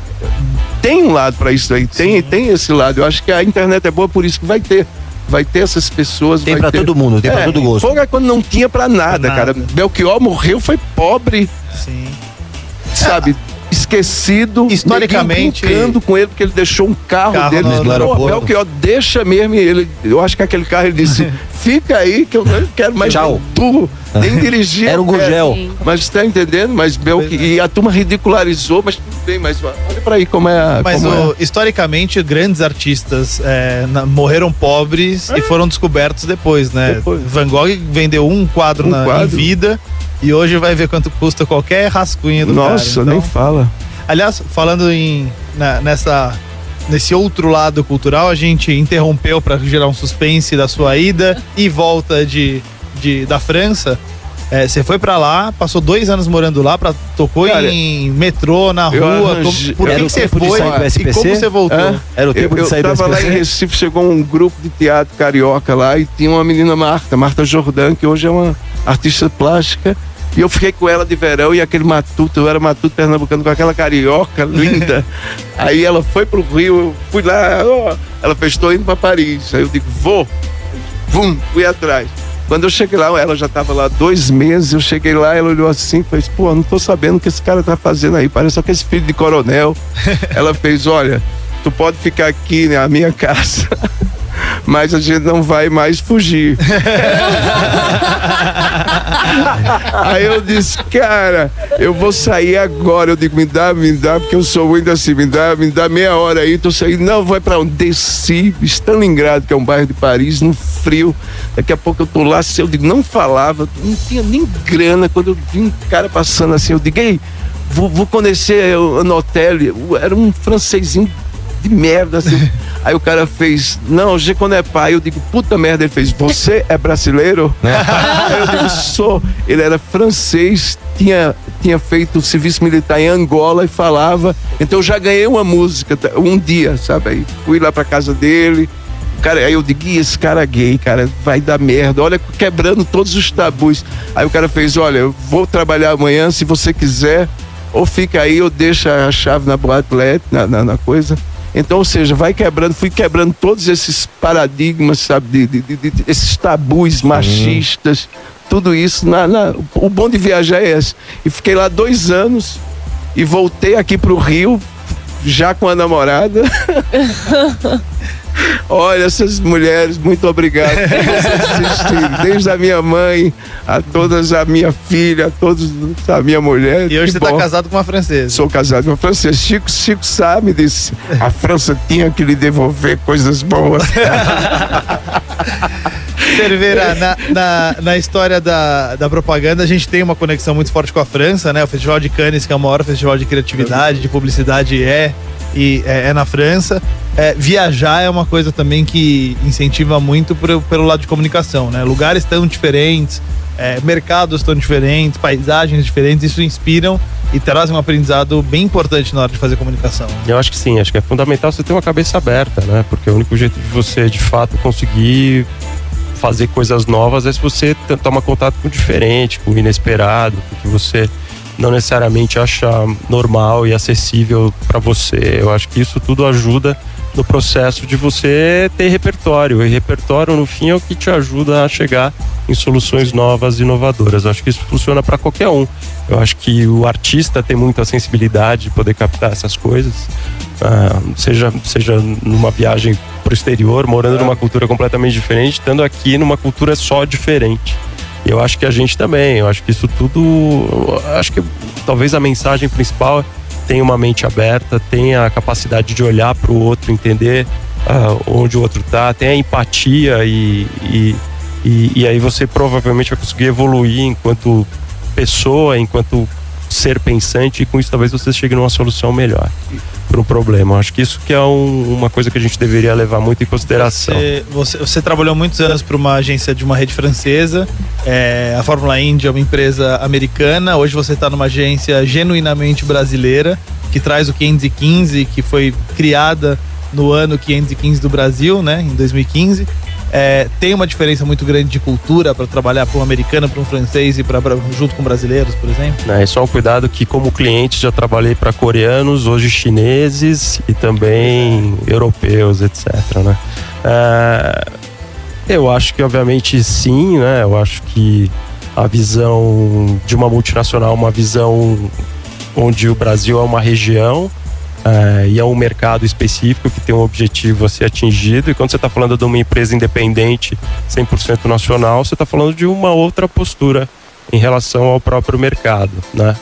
tem um lado para isso aí, tem, tem esse lado. Eu acho que a internet é boa por isso que vai ter. Vai ter essas pessoas. Tem vai pra ter- todo mundo, tem pra É, todo gosto. Fogo é quando não tinha pra nada, Pra cara. nada. Belchior morreu, foi pobre, Sim. sabe? Esquecido. Historicamente- brincando com ele porque ele deixou um carro, Carro dele. no- no Pô, aeroporto. Belchior, deixa mesmo. e Ele, eu acho que aquele carro ele disse: fica aí que eu não quero mais Tchau. tu, nem dirigir. Era um eu quero." Gurgel. Sim. Mas você tá entendendo? Mas Belchior, é. e a turma ridicularizou, mas bem, mas olha pra aí como é a. Mas como o- historicamente, grandes artistas é, na- morreram pobres e foram descobertos depois, né? Depois. Van Gogh vendeu um quadro, Um na, quadro. em vida e hoje vai ver quanto custa qualquer rascunho é. do Nossa, cara. nem Então, fala. Aliás, falando em na- nessa nesse outro lado cultural, a gente interrompeu para gerar um suspense da sua ida e volta de, de da França. É, Você foi pra lá, passou dois anos morando lá, pra, tocou Cara, em metrô, na eu rua. arranjei- como- por que que você foi e como você voltou? Hã? Era o Eu, tempo eu de sair do tava lá em? Recife, chegou um grupo de teatro carioca lá e tinha uma menina Marta, Marta Jordan, que hoje é uma artista plástica. E eu fiquei com ela de verão e aquele matuto, eu era matuto pernambucano com aquela carioca linda. Aí ela foi pro Rio, eu fui lá, ó, ela fez, tô indo pra Paris. Aí eu digo, vou. Vum, fui atrás. Quando eu cheguei lá, ela já estava lá dois meses, eu cheguei lá, ela olhou assim e fez, pô, não tô sabendo o que esse cara tá fazendo aí, parece aquele filho de coronel. ela fez, olha, tu pode ficar aqui na minha casa. mas a gente não vai mais fugir. Aí eu disse, cara, eu vou sair agora. Eu digo, me dá, me dá, porque eu sou muito assim, me dá, me dá meia hora aí, tô saindo. Não, vai pra onde? Desci, Stalingrado, que é um bairro de Paris, no frio. Daqui a pouco eu tô lá, se eu digo, não falava, não tinha nem grana. Quando eu vi um cara passando assim, eu digo, ei, vou, vou conhecer o- no hotel. Era um francesinho de merda, assim. Aí o cara fez, não, je connais pas. Aí eu digo, puta merda, ele fez, você é brasileiro? Aí eu digo, sou. Ele era francês, tinha, tinha feito serviço militar em Angola e falava. Então eu já ganhei uma música tá, um dia, sabe? Aí fui lá pra casa dele. Cara, aí eu digo, "Ih, esse cara é gay, cara, vai dar merda. Olha, quebrando todos os tabus. Aí o cara fez, olha, eu vou trabalhar amanhã, se você quiser, ou fica aí, ou deixa a chave na boate na, na, na coisa. Então, ou seja, vai quebrando, fui quebrando todos esses paradigmas, sabe, de, de- de- de- esses tabus machistas, tudo isso. Na, na- o bom de viajar é esse. E fiquei lá dois anos e voltei aqui pro Rio, já com a namorada. Olha, essas mulheres, muito obrigado por vocês assistirem. Desde a minha mãe, a todas a minha filha, a todos a minha mulher. E hoje você tá bom. casado com uma francesa. Sou casado com uma francesa. Chico, Chico sabe disse. A França tinha que lhe devolver coisas boas. Cerveira, na, na, na história da, da propaganda, a gente tem uma conexão muito forte com a França, né? O Festival de Cannes, que é o maior festival de criatividade, de publicidade, é, e, é, é na França. É, viajar é uma coisa também que incentiva muito por- pelo lado de comunicação, né? Lugares tão diferentes, é, mercados tão diferentes, paisagens diferentes, isso inspiram e trazem um aprendizado bem importante na hora de fazer comunicação. Eu acho que sim, acho que é fundamental você ter uma cabeça aberta, né? Porque o único jeito de você, de fato, conseguir fazer coisas novas é se você t- toma contato com o diferente, com o inesperado, com o que você não necessariamente acha normal e acessível para você. Eu acho que isso tudo ajuda no processo de você ter repertório. E repertório, no fim, é o que te ajuda a chegar em soluções novas e inovadoras. Eu acho que isso funciona para qualquer um. Eu acho que o artista tem muita sensibilidade de poder captar essas coisas. Ah, seja, seja numa viagem pro exterior, morando numa cultura completamente diferente, estando aqui numa cultura só diferente. Eu acho que a gente também, eu acho que isso tudo, acho que talvez a mensagem principal é tenha uma mente aberta, tenha a capacidade de olhar para o outro, entender ah, onde o outro está, tenha empatia e, e, e, e aí você provavelmente vai conseguir evoluir enquanto pessoa, enquanto ser pensante e com isso talvez você chegue numa solução melhor para um problema. Acho que isso que é um- uma coisa que a gente deveria levar muito em consideração. Você, você, você trabalhou muitos anos para uma agência de uma rede francesa. é, a Fórmula Indy é uma empresa americana. Hoje você está numa agência genuinamente brasileira, que traz o 515, que foi criada no ano 515 do Brasil, né, em 2015. É, tem uma diferença muito grande de cultura para trabalhar para um americano, para um francês e pra- junto com brasileiros, por exemplo. né? É só um cuidado que como cliente já trabalhei para coreanos, hoje chineses e também europeus, etc. Né? É, eu acho que obviamente sim, né? Eu acho que a visão de uma multinacional, é uma visão onde o Brasil é uma região é, e é um mercado específico que tem um objetivo a ser atingido. E quando você está falando de uma empresa independente, 100% nacional, você está falando de uma outra postura em relação ao próprio mercado, né?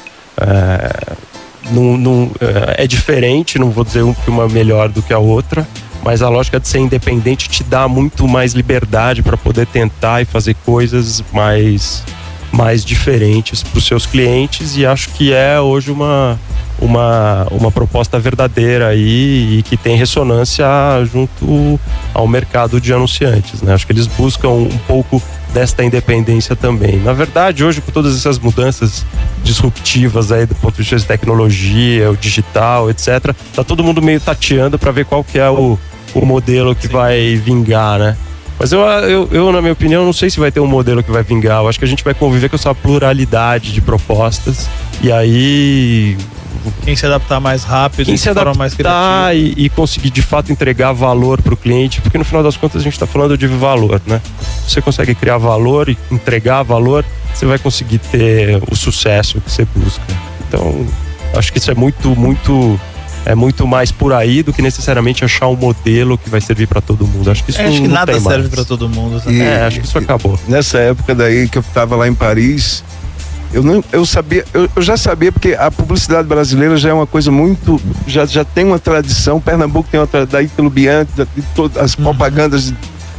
Não- não- é, diferente, não vou dizer que uma é melhor do que a outra, mas a lógica de ser independente te dá muito mais liberdade para poder tentar e fazer coisas mais, mais diferentes para os seus clientes e acho que é hoje uma, uma, uma proposta verdadeira aí e que tem ressonância junto ao mercado de anunciantes. Né? Acho que eles buscam um pouco desta independência também. Na verdade, hoje, com todas essas mudanças disruptivas aí do ponto de vista de tecnologia, o digital, etc., tá todo mundo meio tateando para ver qual que é o, o modelo que vai vingar, né? Mas eu, eu, eu, na minha opinião, não sei se vai ter um modelo que vai vingar. Eu acho que a gente vai conviver com essa pluralidade de propostas. E aí Quem se adaptar mais rápido, quem se forma mais criativa. adaptar e, e conseguir de fato entregar valor para o cliente, porque no final das contas a gente está falando de valor, né? Se você consegue criar valor e entregar valor, você vai conseguir ter o sucesso que você busca. Então, acho que isso é muito, muito é muito mais por aí do que necessariamente achar um modelo que vai servir para todo mundo. Acho que isso É, acho que nada serve pra todo mundo. tá? E- É, acho que isso acabou. Nessa época daí que eu estava lá em Paris, eu não, eu sabia, eu, eu já sabia porque a publicidade brasileira já é uma coisa muito, já, já tem uma tradição. Pernambuco tem outra daí pelo Biante, da- de todas as propagandas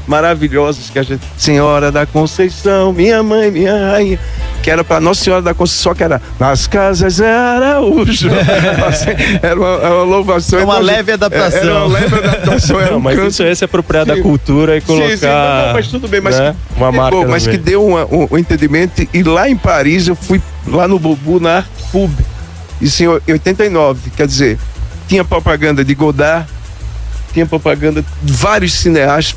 maravilhosas que a gente, Senhora da Conceição, minha mãe, minha rainha, que era para Nossa Senhora da Conceição, que era nas casas é Araújo. Assim, era uma, uma louvação. É uma Então, leve adaptação. Era uma leve adaptação. Era Não, um mas canto isso é se apropriar da cultura e colocar. Sim, sim, não, não, mas tudo bem, mas, né, que, uma marca pegou, mas que deu uma- um, um entendimento. E lá em Paris, eu fui lá no Bubu, na Art Pub, isso em 89. Quer dizer, tinha propaganda de Godard, tinha propaganda de vários cineastas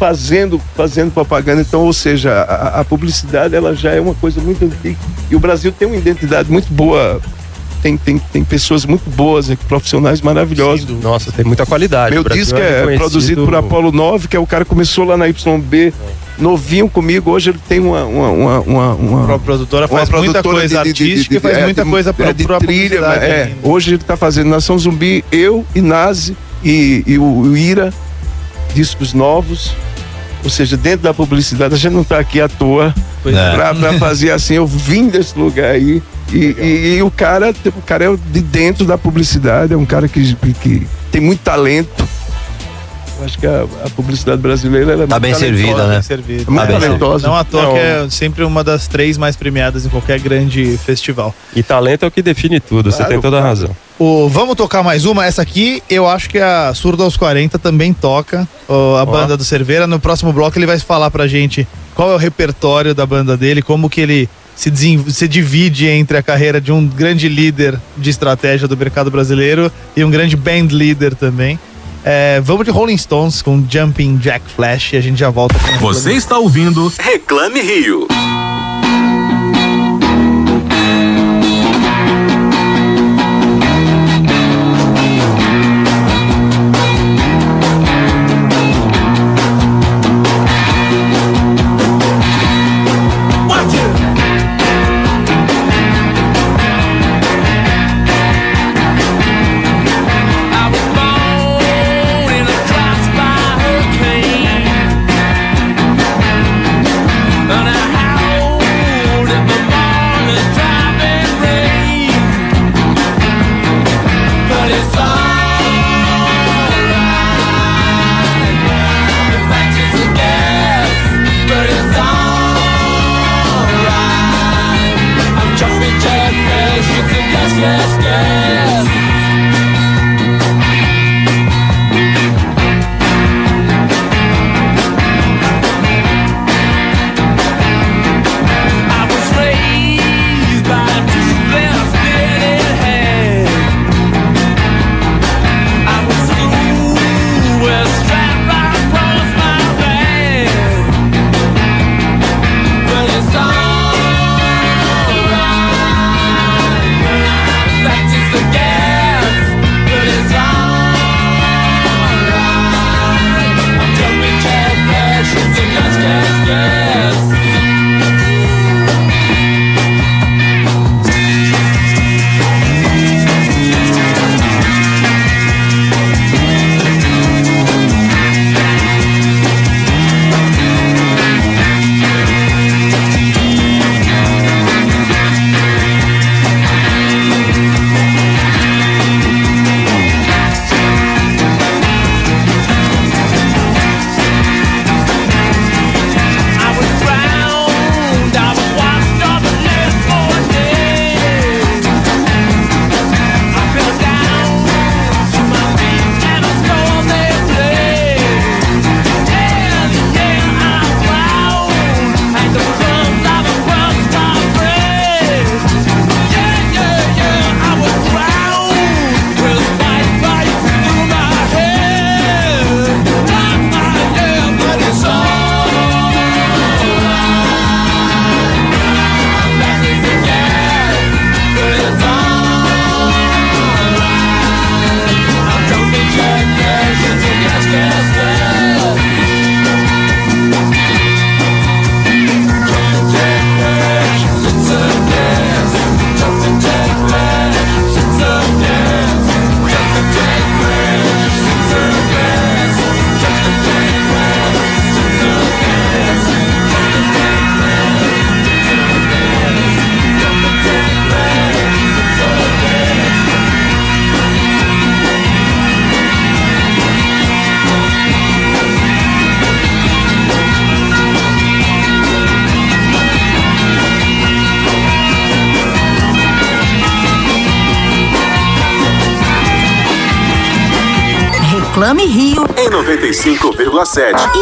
fazendo, fazendo propaganda. Então, ou seja, a, a publicidade ela já é uma coisa muito antiga. E o Brasil tem uma identidade muito boa. Tem, tem, tem pessoas muito boas, aqui, profissionais maravilhosos. Nossa, tem muita qualidade. Meu disco é reconhecido- produzido por Apolo 9, que é o cara que começou lá na YB, novinho comigo. Hoje ele tem uma. uma, uma, uma, uma- A própria produtora uma faz muita produtora coisa de- de- de- artística e faz é, muita coisa pra, é, de pra trilha. É. Hoje ele tá fazendo Nação Zumbi, eu, Inazi e, e o, o Ira, discos novos. Ou seja, dentro da publicidade, a gente não tá aqui à toa Pois é. fazer assim. Eu vim desse lugar aí. E, e- e o cara, o cara é de dentro da publicidade, é um cara que, que tem muito talento. Eu acho que a, a publicidade brasileira ela é Tá muito bem servida, né? Bem servido. Muito Não, talentosa. Não à toa Não. que é sempre uma das três mais premiadas em qualquer grande festival. E talento é o que define tudo, você Claro, tem toda a claro. razão. O, vamos tocar mais uma? Essa aqui, eu acho que a Surdo aos 40 também toca, ó, a banda do Cerveira. No próximo bloco ele vai falar pra gente qual é o repertório da banda dele, como que ele se, se divide entre a carreira de um grande líder de estratégia do mercado brasileiro e um grande band leader também. É, vamos de Rolling Stones com Jumping Jack Flash e a gente já volta com Você está ouvindo Reclame Rio.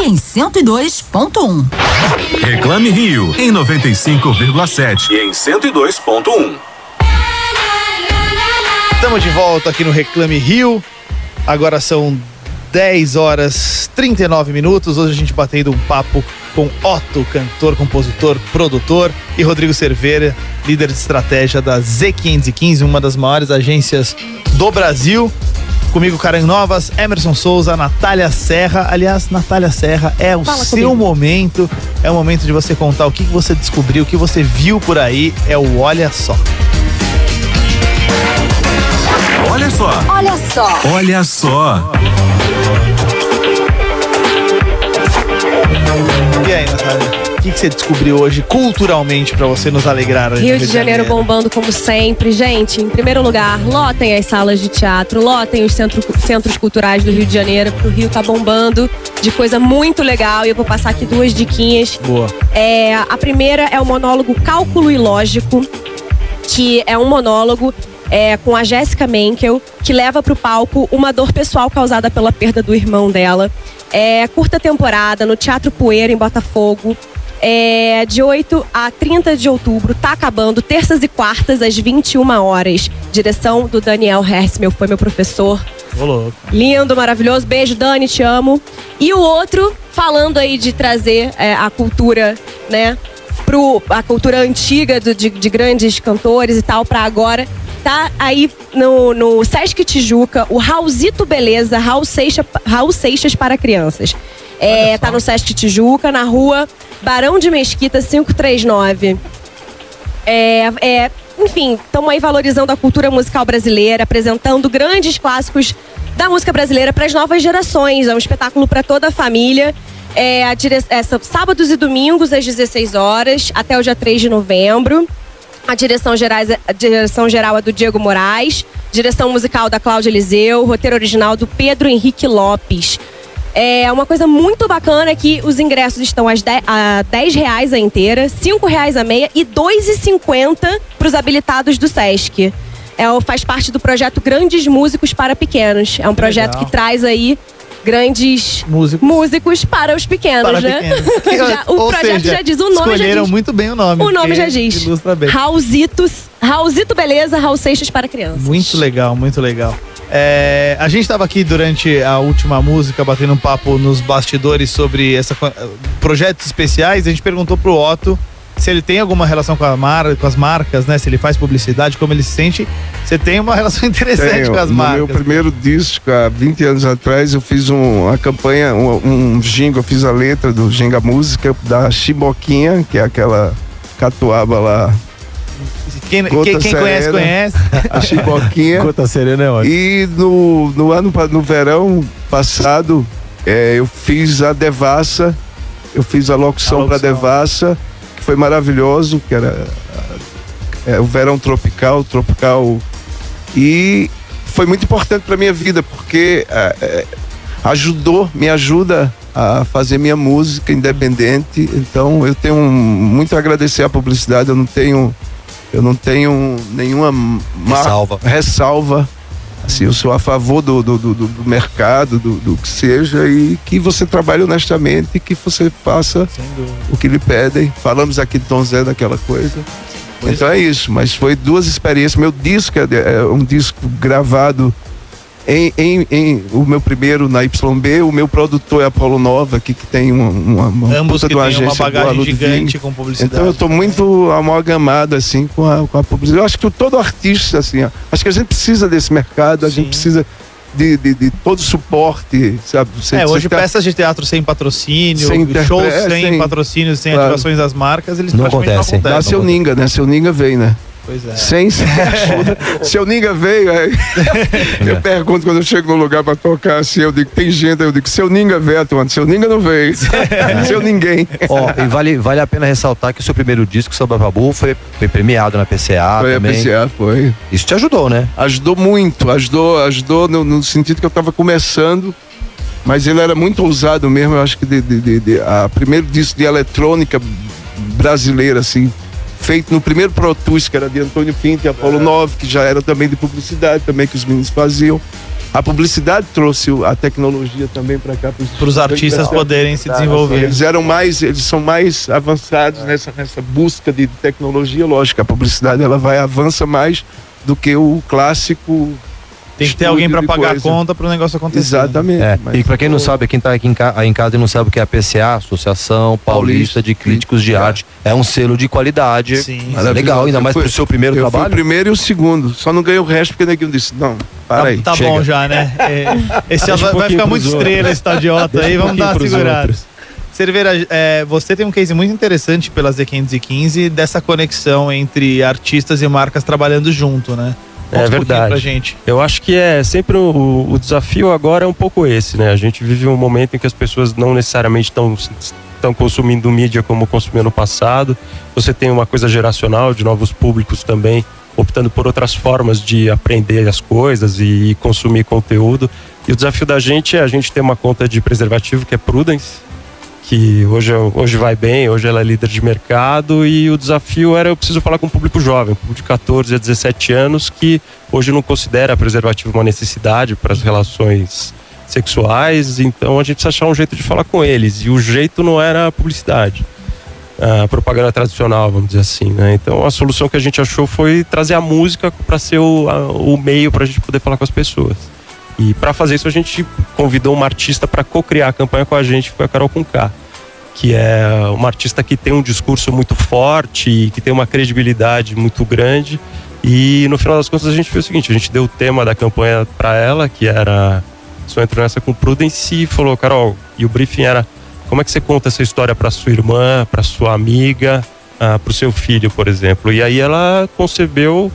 Em 102.1. Reclame Rio em 95,7 e em 102.1. Estamos de volta aqui no Reclame Rio. Agora são 10 horas 39 minutos. Hoje a gente batendo um papo com Otto, cantor, compositor, produtor, e Rodrigo Cerveira, líder de estratégia da Z515, uma das maiores agências do Brasil. Comigo, Karen Novas, Emerson Souza, Natália Serra. Aliás, Natália Serra, é o Fala seu comigo. momento. É o momento de você contar o que que você descobriu, o que você viu por aí. É o Olha Só. Olha só, Olha só. olha só. Que, você descobriu hoje culturalmente pra você nos alegrar? no Rio de Janeiro bombando como sempre. Gente, em primeiro lugar, lotem as salas de teatro, lotem os centro- centros culturais do Rio de Janeiro, porque o Rio tá bombando de coisa muito legal. E eu vou passar aqui duas diquinhas. Boa. É, a primeira é o monólogo Cálculo Ilógico, que é um monólogo é, com a Jéssica Menkel, que leva para o palco uma dor pessoal causada pela perda do irmão dela. É curta temporada no Teatro Poeira, em Botafogo. É, de 8 a 30 de outubro, tá acabando, terças e quartas, às 21 horas. Direção do Daniel Hersmel, foi meu professor. Ô, louco. Lindo, maravilhoso. Beijo, Dani, te amo. E o outro, falando aí de trazer é, a cultura, né? Pro, a cultura antiga do- de, de grandes cantores e tal, pra agora. Tá aí no, no Sesc Tijuca, o Raulzito Beleza, Raul Seixas, Raul Seixas para crianças. É, tá no Sesc Tijuca, na rua Barão de Mesquita 539. É, é, enfim, estamos aí valorizando a cultura musical brasileira, apresentando grandes clássicos da música brasileira para as novas gerações. É um espetáculo para toda a família. É, a dire... é, sábados e domingos às 16 horas até o dia 3 de novembro. A direção, gerais, a direção geral é do Diego Moraes, direção musical da Cláudia Eliseu, roteiro original do Pedro Henrique Lopes. É uma coisa muito bacana é que os ingressos estão às 10, a 10 reais a inteira, 5 reais a meia e R$ 2,50 para os habilitados do Sesc. É, faz parte do projeto Grandes Músicos para Pequenos. É um projeto legal. que traz aí grandes Músico. músicos para os pequenos, Para né? pequenos. Já- o Ou projeto seja, já diz, o nome já escolheram diz. muito bem o nome. O nome já diz. Ilustra bem. Raulzitos, Raulzito Beleza, Raul Seixas para crianças. Muito legal, muito legal. É, a gente estava aqui durante a última música batendo um papo nos bastidores sobre essa co- projetos especiais. A gente perguntou pro Otto se ele tem alguma relação com, a mar, com as marcas, né? Se ele faz publicidade, como ele se sente. Você tem uma relação interessante Tenho. com as no marcas. meu primeiro disco, há 20 anos atrás, eu fiz um- uma campanha, um, um jingle, eu fiz a letra do Ginga Música da Chiboquinha, que é aquela catuaba lá, Quem, quem- quem conhece, Serena. conhece. a Chiboquinha. Gota Serena é ótimo. E no, no ano no verão passado, é, eu fiz a Devassa, eu fiz a locução para. Devassa, foi maravilhoso, que era é, o verão tropical, tropical. E foi muito importante para minha vida, porque é, é, ajudou, me ajuda a fazer minha música independente. Então eu tenho muito a agradecer à publicidade, eu não tenho eu não tenho nenhuma ma- Ressalva. ressalva. Assim, eu sou a favor do, do, do, do mercado, do, do que seja, e que você trabalhe honestamente e que você faça o que lhe pedem. Falamos aqui de Tom Zé daquela coisa. então é isso, mas foi duas experiências. Meu disco é, é um disco gravado em, em, em- o meu primeiro na YB, o meu produtor é Apolo Nova, que, que tem uma, uma, uma Ambos que de uma têm uma bagagem gigante com publicidade. Então eu tô muito amalgamado assim com a, com a publicidade. Eu acho que todo artista assim, ó, acho que a gente precisa desse mercado, a Sim. gente precisa de, de, de todo suporte, sabe? Você, É, hoje tá- peças de teatro sem patrocínio, Sem shows é, sem, sem- patrocínios, sem Claro. ativações das marcas, eles Não acontecem. não acontecem. seu Ninga, né? Seu Ninga veio, né? Pois é. Sem ajuda. Seu Ninga veio, aí. Eu pergunto quando eu chego no lugar pra tocar assim, eu digo, tem gente, eu digo, seu Ninga veio, atuando. Seu Ninga não veio. seu ninguém. Ó, e vale, vale a pena ressaltar que o seu primeiro disco, Samba Babu, foi, foi premiado na PCA Foi a também. PCA, foi. Isso te ajudou, né? ajudou muito, ajudou, ajudou no, no sentido que eu estava começando, mas ele era muito ousado mesmo, eu acho que de, de, de- de- a primeiro disco de eletrônica brasileira, assim, feito no primeiro Pro Tools, que era de Antônio Pinto e Apolo 9, que já era também de publicidade, também que os meninos faziam. A publicidade trouxe a tecnologia também para cá Para os artistas poderem se desenvolver. Eles eram mais, eles são mais avançados nessa, nessa busca de tecnologia, lógico. A publicidade ela vai avança mais do que o clássico. Tem que ter alguém para pagar a coisa. conta para o negócio acontecer. Exatamente. É, mas e pra quem não sabe, quem tá aqui em, ca- aí em casa e não sabe o que é a PCA, Associação Paulista de Críticos de Arte, é um selo de qualidade. Sim. Mas é legal, ainda mais pro fui- seu primeiro eu fui o trabalho. primeiro e o segundo. Só não ganhei o resto porque o neguinho disse: não, para Tá, aí. tá chega. bom já, né? É, esse um vai, ficar muito outros. estrela esse Otto aí, Deixa um vamos dar uma segurada. outros. Cerveira, é, você tem um case muito interessante pela Z515 dessa conexão entre artistas e marcas trabalhando junto, né? É Conta um pouquinho verdade. Pra gente. Eu acho que é sempre o, o desafio agora é um pouco esse, né? A gente vive um momento em que as pessoas não necessariamente estão estão consumindo mídia como consumiam no passado. Você tem uma coisa geracional de novos públicos também optando por outras formas de aprender as coisas e, consumir conteúdo. E o desafio da gente é a gente ter uma conta de preservativo que é Prudence, que hoje, hoje vai bem, hoje ela é líder de mercado e o desafio era eu preciso falar com o público jovem, público de 14 a 17 anos que hoje não considera preservativo uma necessidade para as relações sexuais, então a gente precisa achar um jeito de falar com eles e o jeito não era a publicidade. A propaganda tradicional, vamos dizer assim, né? Então a solução que a gente achou foi trazer a música para ser o, a- o meio para a gente poder falar com as pessoas. E para fazer isso a gente convidou uma artista para co-criar a campanha com a gente, que foi a Carol Conká, que é uma artista que tem um discurso muito forte e que tem uma credibilidade muito grande. E no final das contas a gente fez o seguinte, a gente deu o tema da campanha para ela, que era só entrou nessa com Prudence e falou, Carol, e o briefing era como é que você conta essa história para sua irmã, para sua amiga, para o seu filho, por exemplo. E aí ela concebeu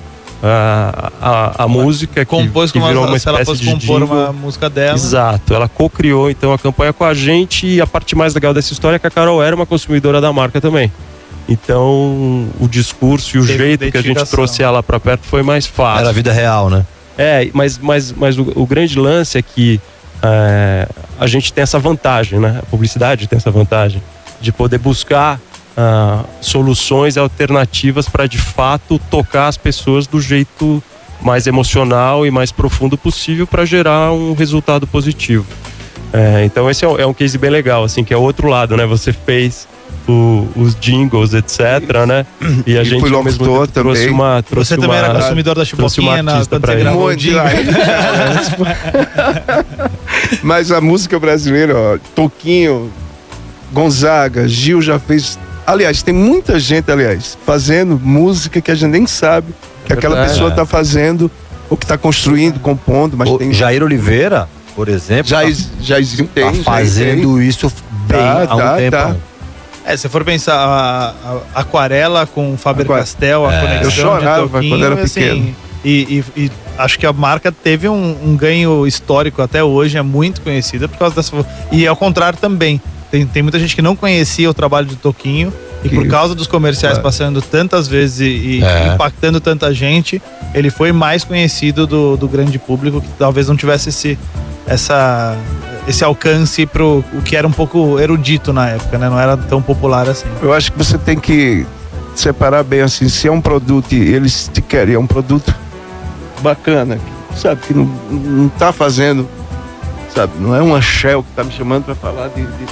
a, a música que, Compôs que como virou ela- uma se ela espécie fosse de compor jingle. uma música dela. Exato, ela co-criou então a campanha com a gente e a parte mais legal dessa história é que a Carol era uma consumidora da marca também. Então, o discurso e o Teve jeito que a gente trouxe ela para perto foi mais fácil. Era a vida real, né? É, mas, mas, mas o, o grande lance é que é, a gente tem essa vantagem, né? A publicidade tem essa vantagem de poder buscar ah, soluções e alternativas para de fato tocar as pessoas do jeito mais emocional e mais profundo possível para gerar um resultado positivo. É, então esse é um, é um case bem legal, assim, que é o outro lado, né? Você fez o- os jingles, etc, né? E a E gente ao mesmo tempo trouxe também. uma trouxe Você também uma, era consumidor da trouxe na, artista quando você gravou o Muito? Mas a música brasileira, ó, Toquinho, Gonzaga, Gil já fez. Aliás, tem muita gente, aliás, fazendo música que a gente nem sabe que aquela Verdade. pessoa está fazendo, ou que está construindo, compondo, mas O tem. Jair Oliveira, por exemplo, já, tá- ex- já existe tá fazendo isso bem Tá, há um tá, tempo. tá. É, se for pensar a, a- aquarela com Faber Aqua- Castell, a É. conexão Eu chorava quando era assim, pequeno. E, e- e acho que a marca teve um, um ganho histórico até hoje, é muito conhecida por causa dessa. E ao contrário também. Tem, tem muita gente que não conhecia o trabalho de Toquinho e por causa dos comerciais Claro. passando tantas vezes e, e É. impactando tanta gente, ele foi mais conhecido do, do grande público que talvez não tivesse esse, essa, esse alcance pro o que era um pouco erudito na época, né? Não era tão popular assim. Eu acho que você tem que separar bem assim, se é um produto e eles te querem, é um produto bacana, sabe, que não, não tá fazendo, sabe, não é uma Shell que tá me chamando para falar de, de,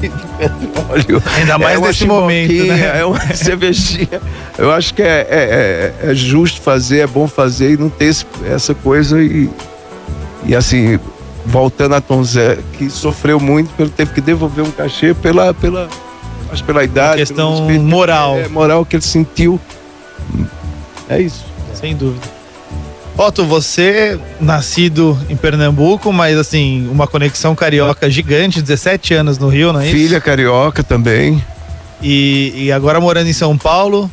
de- de petróleo. Ainda mais é nesse momento, né? É uma cervejinha. Eu acho que é, é, é- é justo fazer, é bom fazer e não ter esse- essa coisa e, e assim, voltando a Tom Zé, que sofreu muito, pelo teve que devolver um cachê pela, pela, acho pela idade. questão moral. É, moral que ele sentiu. É isso. Sem dúvida. Otto, você nascido em Pernambuco, mas assim, uma conexão carioca gigante, 17 anos no Rio, não é isso? Filha carioca também. E, e agora morando em São Paulo,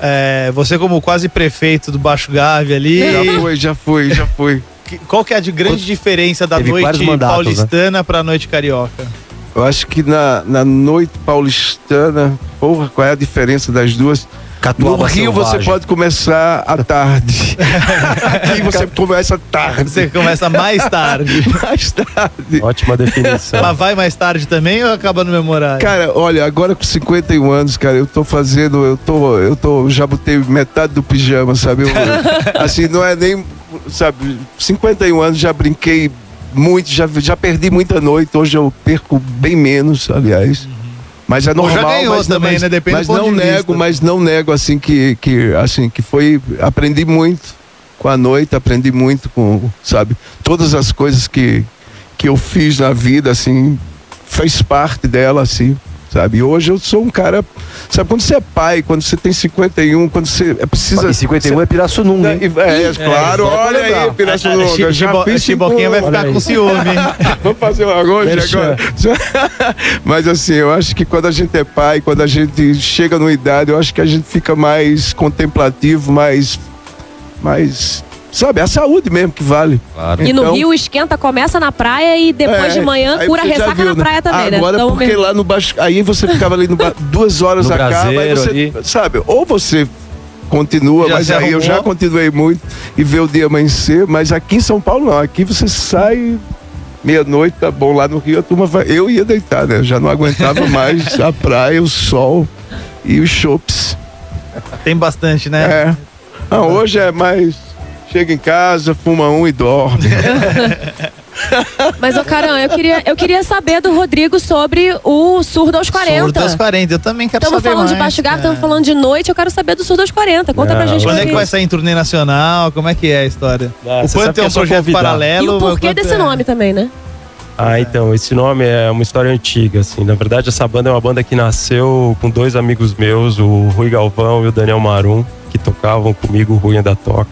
é, você como quase prefeito do Baixo Gávea ali, Já foi, já foi, já foi. qual que é a de grande diferença da Teve noite mandatos, né? paulistana pra noite carioca? Eu acho que na, na noite paulistana, porra, qual é a diferença das duas? No Catuaba Rio você pode começar à tarde. Aqui você começa tarde. Você começa mais tarde. mais tarde. Ótima definição. Mas vai mais tarde também ou acaba no mesmo horário? Cara, olha, agora com 51 anos, cara, eu tô fazendo, eu tô, eu tô, já botei metade do pijama, sabe? Eu, assim, não é nem sabe, 51 anos já brinquei muito, já, já perdi muita noite, hoje eu perco bem menos, aliás. Mas é normal, mas, não- também, mas, né? Depende mas não nego, vista. mas não nego assim que, que assim que foi, aprendi muito com a noite, aprendi muito com, sabe, todas as coisas que que eu fiz na vida assim, fez parte dela assim, sabe? E hoje eu sou um cara, sabe, quando você é pai, quando você tem 51, quando você é precisa E 51 é Pirassununga, hein? é, é, claro, só pra olha aí, Pirassununga, eu já fiz Chiboquinha vai 51. ficar com ciúme, hein? Vamos fazer um arroz Merchan. agora. Mas assim, eu acho que quando a gente é pai, quando a gente chega numa idade, eu acho que a gente fica mais contemplativo, mais. mais. Sabe, a saúde mesmo que vale. Claro. E no Então- Rio esquenta, começa na praia e depois É, de manhã cura ressaca viu, na né? praia também, né? Agora, Então, porque mesmo- lá no baixo. Aí você ficava ali no ba- duas horas No acaba, aí você. ali. Sabe, ou você continua, Já mas aí eu arrumou? já continuei muito e ver o dia amanhecer, mas aqui em São Paulo não. Aqui você sai. Meia-noite, tá bom. Lá no Rio a turma vai. Eu ia deitar, né? Eu já não aguentava mais a praia, o sol e os chopes. Tem bastante, né? É. Ah, hoje é mais. Chega em casa, fuma um e dorme. Mas, ô Caran, eu queria, eu queria saber do Rodrigo sobre o surdo aos 40. Surdo aos 40, eu também quero Estamos saber falando de mais, baixo galo, cara. estamos falando de noite, eu quero saber do surdo aos 40. Conta pra Não, gente. Quando é que vai sair em turnê nacional? Como é que é a história? Ah, o Quanto é é um projeto convidar. paralelo? E o porquê Quanto desse é- nome também, né? Ah, então, esse nome é uma história antiga, assim. Na verdade, essa banda é uma banda que nasceu com dois amigos meus, o Rui Galvão e o Daniel Marum, que tocavam comigo, o Rui ainda toca.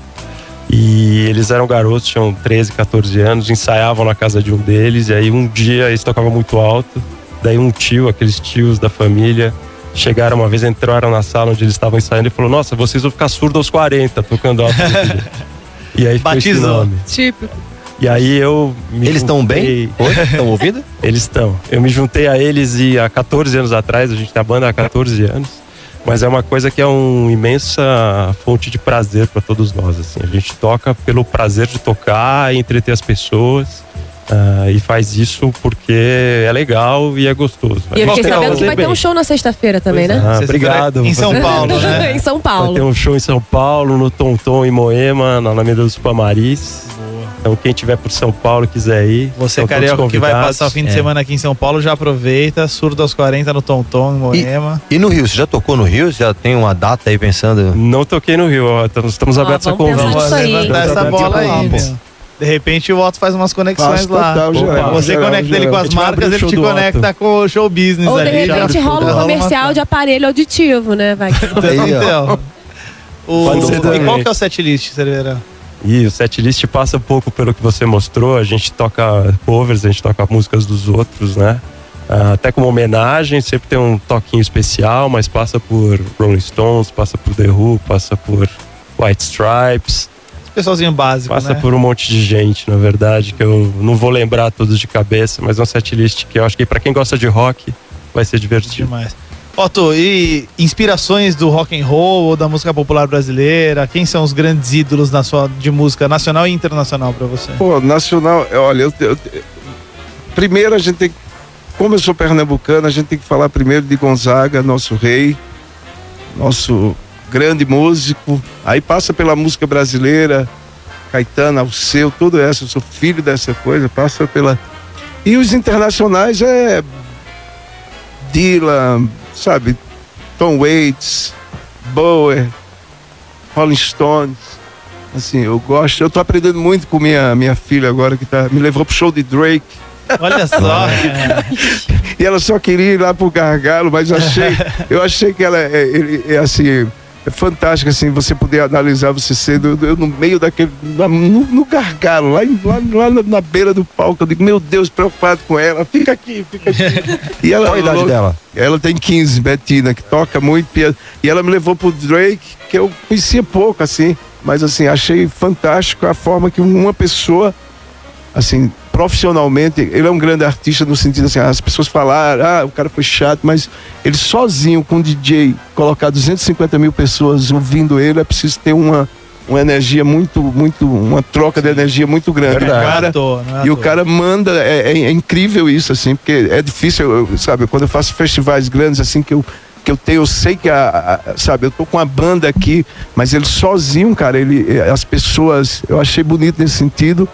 E eles eram garotos, tinham 13, 14 anos, ensaiavam na casa de um deles, e aí um dia eles tocavam muito alto. Daí um tio, aqueles tios da família, chegaram uma vez, entraram na sala onde eles estavam ensaiando e falou: Nossa, vocês vão ficar surdos aos 40, tocando alto. e aí ficou esse Batizou. nome. Típico. E aí eu me Eles estão juntei- bem? Oi? Estão ouvindo? eles estão. Eu me juntei a eles e há 14 anos atrás, a gente a banda há 14 anos. Mas é uma coisa que é uma imensa fonte de prazer para todos nós. Assim. A gente toca pelo prazer de tocar, entreter as pessoas. ah, e faz isso porque é legal e é gostoso. E eu A gente fiquei sabendo que vai ter bem. um show na sexta-feira também, Pois né? Ah, Sexta-feira obrigado. Em São Paulo, né? em São Vai Paulo. ter um show em São Paulo, no Tonton em Moema, na Alameda dos Pamaris. Então quem tiver por São Paulo e quiser ir, Você, carioca, que vai passar o fim de É. semana aqui em São Paulo, já aproveita. Surdo aos 40 no Tonton, em Moema. E no Rio, você já tocou no Rio? Já tem uma data aí pensando? Não toquei no Rio, ó, estamos, estamos Ó, abertos a vamos aí, hein? levantar essa bola aí, meu. De repente o Otto faz umas conexões lá. total, geral, Você geral, conecta ele geral. com A as marcas, o ele te conecta com o show business Ou de ali. já repente rola um comercial de aparelho auditivo, né? Vai. Aí, ó. Então, o, Pode ser e qual que é o setlist, Cerveira? E o setlist passa um pouco pelo que você mostrou. A gente toca covers, a gente toca músicas dos outros, né? Ah, até como homenagem, sempre tem um toquinho especial, mas passa por Rolling Stones, passa por The Who, passa por White Stripes, Pessoalzinho básico, passa né? por um monte de gente, na verdade, que eu não vou lembrar todos de cabeça, mas é um setlist que eu acho que pra quem gosta de rock vai ser divertido. Demais. Otto, e inspirações do rock and roll ou da música popular brasileira? Quem são os grandes ídolos na sua, de música nacional e internacional pra você? Pô, nacional, olha, eu, eu- primeiro a gente tem que, como eu sou pernambucano, a gente tem que falar primeiro de Gonzaga, nosso rei, nosso grande músico. Aí passa pela música brasileira, Caetano, Alceu, tudo essa, eu sou filho dessa coisa, passa pela. E os internacionais é Dylan, sabe, Tom Waits, Bowie, Rolling Stones. Assim, eu gosto, eu tô aprendendo muito com minha minha filha agora que tá, me levou pro show de Drake. Olha só. E ela só queria ir lá pro gargalo, mas eu achei, eu achei que ela é, ele- é assim, é fantástico assim, você poder analisar você sendo eu no meio daquele na- no, no gargalo, lá, lá, lá na, na beira do palco, eu digo, meu Deus, preocupado com ela, fica aqui, fica aqui. E ela Qual a idade dela? Ela tem 15, Betina, que toca muito. E ela me levou pro Drake, que eu conhecia pouco, assim. Mas, assim, achei fantástico a forma que uma pessoa, assim, profissionalmente, ele é um grande artista no sentido assim, as pessoas falaram, ah, o cara foi chato, mas ele sozinho com o DJ, colocar 250 mil pessoas ouvindo ele, é preciso ter uma, uma energia muito, muito, uma troca de energia muito grande. Não O é cara, à toa, é e o cara manda, é, é- é incrível isso, assim, porque é difícil, eu- sabe, quando eu faço festivais grandes, assim, que eu que eu tenho, eu sei que a, a- sabe, eu tô com a banda aqui, mas ele sozinho, cara, ele eh, as pessoas, eu achei bonito nesse sentido.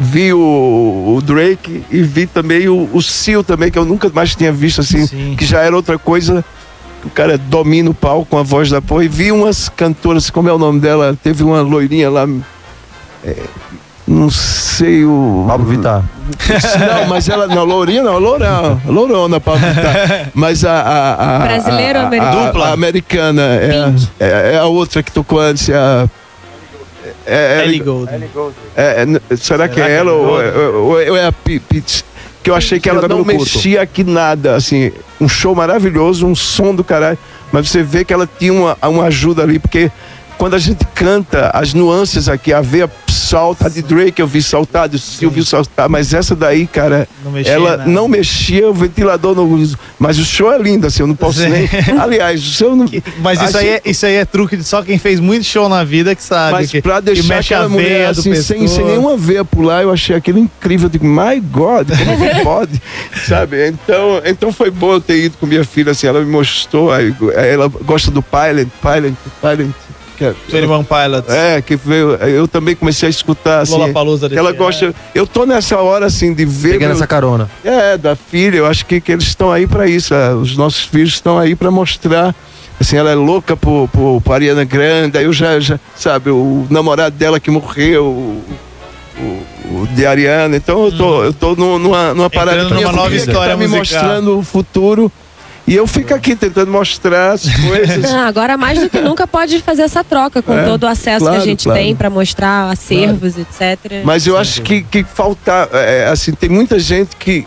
Vi o, o Drake e vi também o, o Seal também, que eu nunca mais tinha visto assim, Sim. que já era outra coisa. que O cara domina o palco com a voz da porra. E vi umas cantoras, como é o nome dela? Teve uma loirinha lá. é, não sei o. Pablo Vittar. Não, mas ela. Não, Lourinha não, Lourão. Lourona, Pablo Vittar. Mas a. a, a Brasileiro ou a- a- a- a americana. É, é, é a outra que tocou antes. É a. É, é, Ellie Goulding. é, é, n- será que é que ela é ou, ou- ou é a Pi- Pitts? Que eu achei que ela não mexia aqui nada, assim, um show maravilhoso, um som do caralho, mas você vê que ela tinha uma, uma ajuda ali, porque quando a gente canta, as nuances aqui, a veia salta, de Drake eu vi saltar, de Silvio saltar, mas essa daí, cara, Não mexia ela nada. não mexia o ventilador no. Mas o show é lindo, assim, eu não posso Sim. nem. Aliás, o seu não. Mas isso aí, Achei- é, isso aí é truque de só quem fez muito show na vida que sabe. Mas que, pra deixar aquela mulher assim, sem, sem nenhuma veia pular, eu achei aquilo incrível. Eu digo, my God, como é que pode? Sabe? Então, então foi bom eu ter ido com minha filha, assim, ela me mostrou, aí, ela gosta do Pilot, Pilot, Pilot. Que é, 21 Pilots. é, que veio, eu também comecei a escutar, assim, Lollapalooza que ela gosta, eu tô nessa hora, assim, de ver... Pegando meu- essa carona. é, da filha, eu acho que, que eles estão aí pra isso. ah, Os nossos filhos estão aí pra mostrar. Assim, ela é louca por, por, por Ariana Grande, aí eu já, já, sabe, o namorado dela que morreu, o, o, o de Ariana. Então eu tô, eu tô nu- numa, numa parada numa nova história tá me musical. mostrando o futuro. E eu fico aqui tentando mostrar as coisas. Ah, agora mais do que nunca pode fazer essa troca com É, todo o acesso que claro, a gente claro. tem para mostrar acervos, etc. Mas eu acho que, que falta, é, assim, tem muita gente que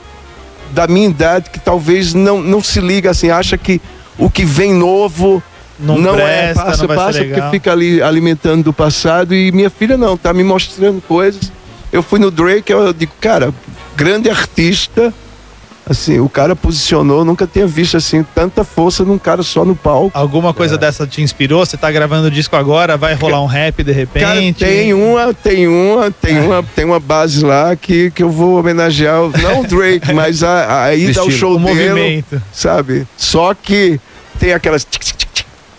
da minha idade que talvez não, não se liga assim, acha que o que vem novo Não, não, presta, é, passa, não vai passa, ser porque fica ali alimentando do passado e minha filha não, tá me mostrando coisas. Eu fui no Drake, eu digo, cara, grande artista, assim, o cara posicionou, nunca tinha visto assim tanta força num cara só no palco. Alguma coisa dessa te inspirou? Você tá gravando o disco agora, vai rolar um rap de Cara, repente? tem uma, tem uma, tem uma, tem uma base lá que, que eu vou homenagear, o- não o Drake, mas a, a ida ao Estilo, show o dele, movimento. sabe? Só que tem aquelas tic, tic,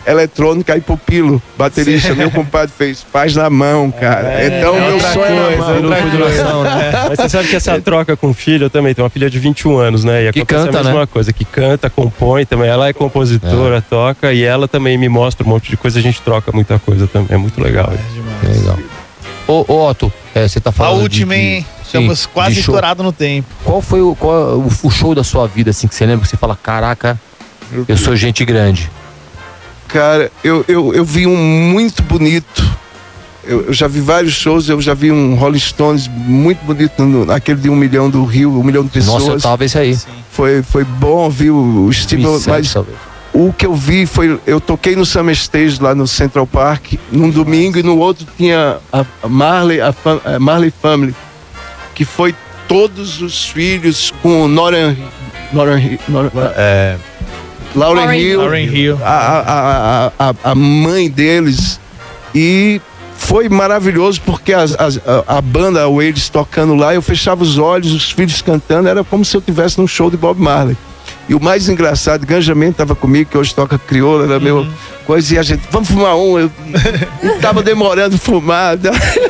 eletrônica e pupilo, baterista, meu compadre fez, faz na mão, cara. É, então é meu outra sonho é na coisa, mão. outra Grupo de oração, né? Mas você sabe que essa troca com o filho eu também, tem uma filha de 21 anos, né? E Que canta, a mesma né? coisa, que canta, compõe também. Ela é compositora, toca e ela também me mostra um monte de coisa, a gente troca muita coisa também. É muito legal. É demais. Legal. Ô, ô Otto, é, você tá A falando. de- última, de- hein? sim, Estamos quase de show. estourado no tempo. Qual foi o, qual é o, o show da sua vida, assim, que você lembra que você fala, caraca, eu sou gente grande. Cara, eu, eu, eu vi um muito bonito. Eu, eu já vi vários shows, eu já vi um Rolling Stones muito bonito, no, naquele de um milhão do Rio, um milhão de pessoas. Nossa, eu tava esse aí. Foi, foi bom ver o, o Steve, 2007, mas talvez. o que eu vi foi, eu toquei no Summer Stage lá no Central Park, num domingo, e no outro tinha a, Marley, a, fam- a Marley Family, que foi todos os filhos com o Noran, Noran, Noran É, Lauren Lauren Hill, Lauren Hill. a, a, a, a, a mãe deles e foi maravilhoso porque as, as- a, a banda, o eles tocando lá, eu fechava os olhos, os filhos cantando, era como se eu estivesse num show de Bob Marley. E o mais engraçado, Ganjamento estava comigo, que hoje toca crioula, era meu coisa, e a gente, vamos fumar um. Eu não tava demorando fumar.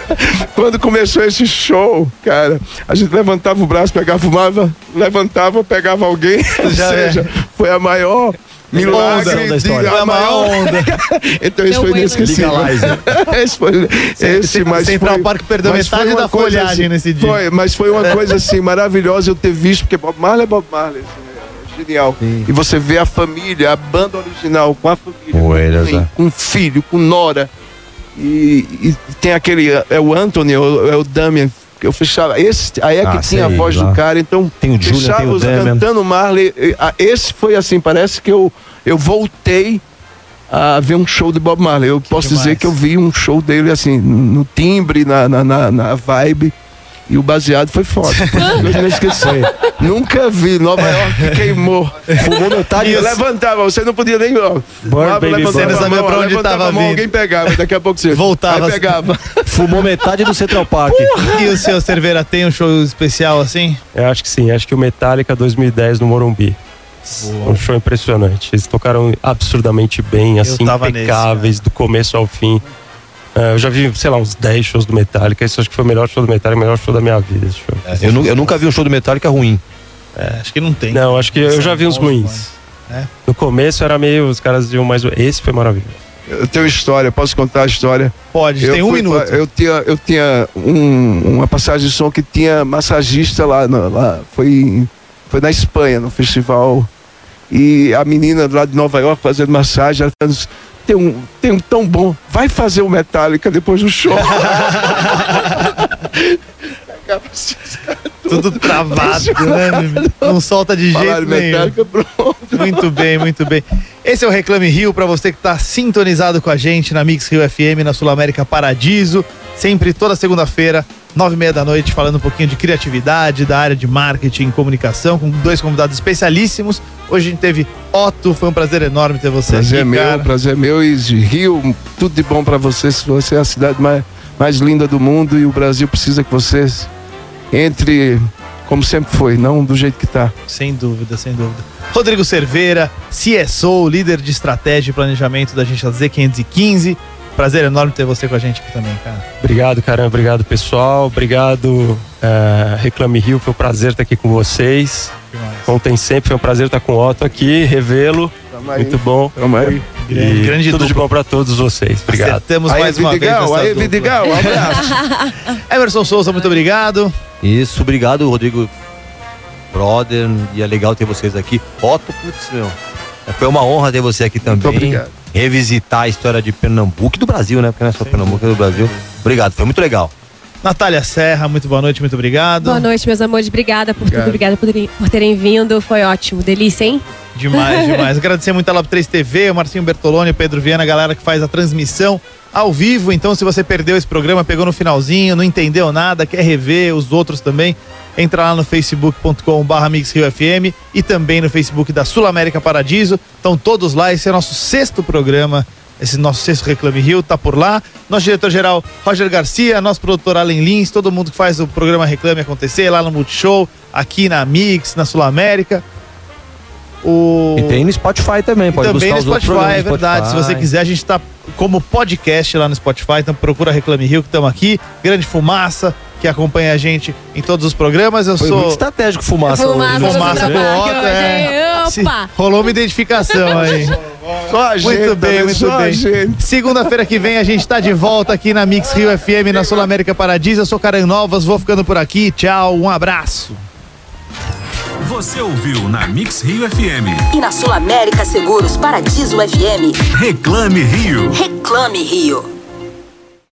Quando começou esse show, cara, a gente levantava o braço, pegava, fumava, levantava, pegava alguém. Ou Já é. Foi a maior milagre Onda da história. A maior onda. então esse foi inesquecível. Legalizer. esse foi esse, mas Central foi, Park perdeu mas metade foi uma da coisa folhagem assim- nesse dia. Foi, mas foi uma coisa assim maravilhosa eu ter visto, porque Bob Marley é Bob Marley. assim, é genial. E você vê a família, a banda original com a família, Com mãe, é. com filho, com Nora. E, e tem aquele, é o Anthony, é o, é o Damian. Que Eu fechava, esse, aí é que Ah, tinha a sei voz lá. do cara, então Tem o Julian, fechava tem o Damian. cantando Marley. ah, Esse foi assim, parece que eu, eu voltei a ver um show de Bob Marley. Eu posso demais. dizer que eu vi um show dele assim, no timbre, na, na, na, na vibe. E o baseado foi foda. Eu não esqueci. Nunca vi. Nova York queimou. Fumou metade Eu levantava, você não podia nem. Ó, Burn, baby, levantava Você não sabia pra onde tava a mão, vindo. alguém pegava, daqui a pouco você Voltava. Aí pegava. Fumou metade do Central Park. E o seu Cerveira tem um show especial assim? Eu acho que sim, acho que o Metallica 2010 no Morumbi. Putz, um show impressionante. Eles tocaram absurdamente bem, assim, tava nesse, impecáveis, do começo ao fim. É, eu já vi, sei lá, uns 10 shows do Metallica. Esse acho que foi o melhor show do Metallica, o melhor show da minha vida. Esse show. Eu, nu- eu nunca vi um show do Metallica ruim. É, acho que não tem. Não, acho que eu já vi uns ruins. É? No começo era meio, os caras diziam mais. Esse foi maravilhoso. Eu tenho história, posso contar a história? Pode, Eu tem um fui minuto. eu tinha, eu tinha um- uma passagem de som que tinha massagista lá, lá foi, foi na Espanha, no festival. E a menina lá de Nova York fazendo massagem, ela falando tem um, tem um tão bom, vai fazer o Metallica depois do show. Tudo travado, né? Não solta de jeito Falaram nenhum. Metallica, pronto. Muito bem, muito bem. Esse é o Reclame Rio para você que está sintonizado com a gente na Mix Rio FM, na Sul América Paradiso. Sempre toda segunda-feira, nove e meia da noite, falando um pouquinho de criatividade, da área de marketing e comunicação, com dois convidados especialíssimos. Hoje a gente teve Otto, foi um prazer enorme ter você Prazer é aqui, meu, cara. prazer é meu. E de Rio, tudo de bom pra vocês. Você é a cidade mais, mais linda do mundo e o Brasil precisa que vocês entre como sempre foi, não do jeito que tá. Sem dúvida, sem dúvida. Rodrigo Cerveira, CSO, líder de estratégia e planejamento da agência Z515. Prazer enorme ter você com a gente aqui também, cara. Obrigado, caramba. Obrigado, pessoal. Obrigado, eh, Reclame Rio. Foi um prazer estar aqui com vocês. Ontem sempre foi um prazer estar com o Otto aqui, revê-lo. Tamo aí. Muito bom. Tamo aí. Grande, E grande tudo de dupla. bom para todos vocês. Obrigado. Acertamos Aí, mais uma Vidigal, vez. aí. Vidigal, um abraço. Emerson Souza, muito obrigado. Isso, obrigado, Rodrigo Brother. E é legal ter vocês aqui. Otto, putz, meu. Foi uma honra ter você aqui também. obrigado. Revisitar a história de Pernambuco e do Brasil, né? Porque não é só Pernambuco, é do Brasil. Obrigado, foi muito legal. Natália Serra, muito boa noite, muito obrigado. Boa noite, meus amores. Obrigada por Obrigado. tudo. Obrigada por terem, por terem vindo. Foi ótimo. Delícia, hein? Demais, demais. Agradecer muito a Lab 3 TV, o Marcinho Bertoloni, o Pedro Viana, a galera que faz a transmissão ao vivo. Então, se você perdeu esse programa, pegou no finalzinho, não entendeu nada, quer rever os outros também, entra lá no facebook.com.br MixRioFM e também no Facebook da Sul América Paradiso. Estão todos lá. Esse é o nosso sexto programa. Esse nosso sexto Reclame Rio tá por lá. Nosso diretor-geral Roger Garcia, nosso produtor Allen Lins, todo mundo que faz o programa Reclame acontecer lá no Multishow, aqui na Mix, na Sul América. O... E tem no Spotify também, pode também buscar no os outros Spotify, programas é verdade. Spotify. Se você quiser, a gente tá como podcast lá no Spotify, então procura Reclame Rio que estamos aqui. Grande Fumaça, que acompanha a gente em todos os programas. Eu Foi sou muito estratégico fumaça. Fumaça, hoje. Fumaça do Otto, hoje, é. Opa! Rolou uma identificação aí. Só a gente, Muito bem, também, muito bem. Segunda-feira que vem a gente tá de volta aqui na Mix Rio FM, na Sul América Paradiso. Eu sou Karen Novas, vou ficando por aqui. Tchau, um abraço. Você ouviu na Mix Rio FM. E na Sul América Seguros Paradiso FM. Reclame Rio. Reclame Rio.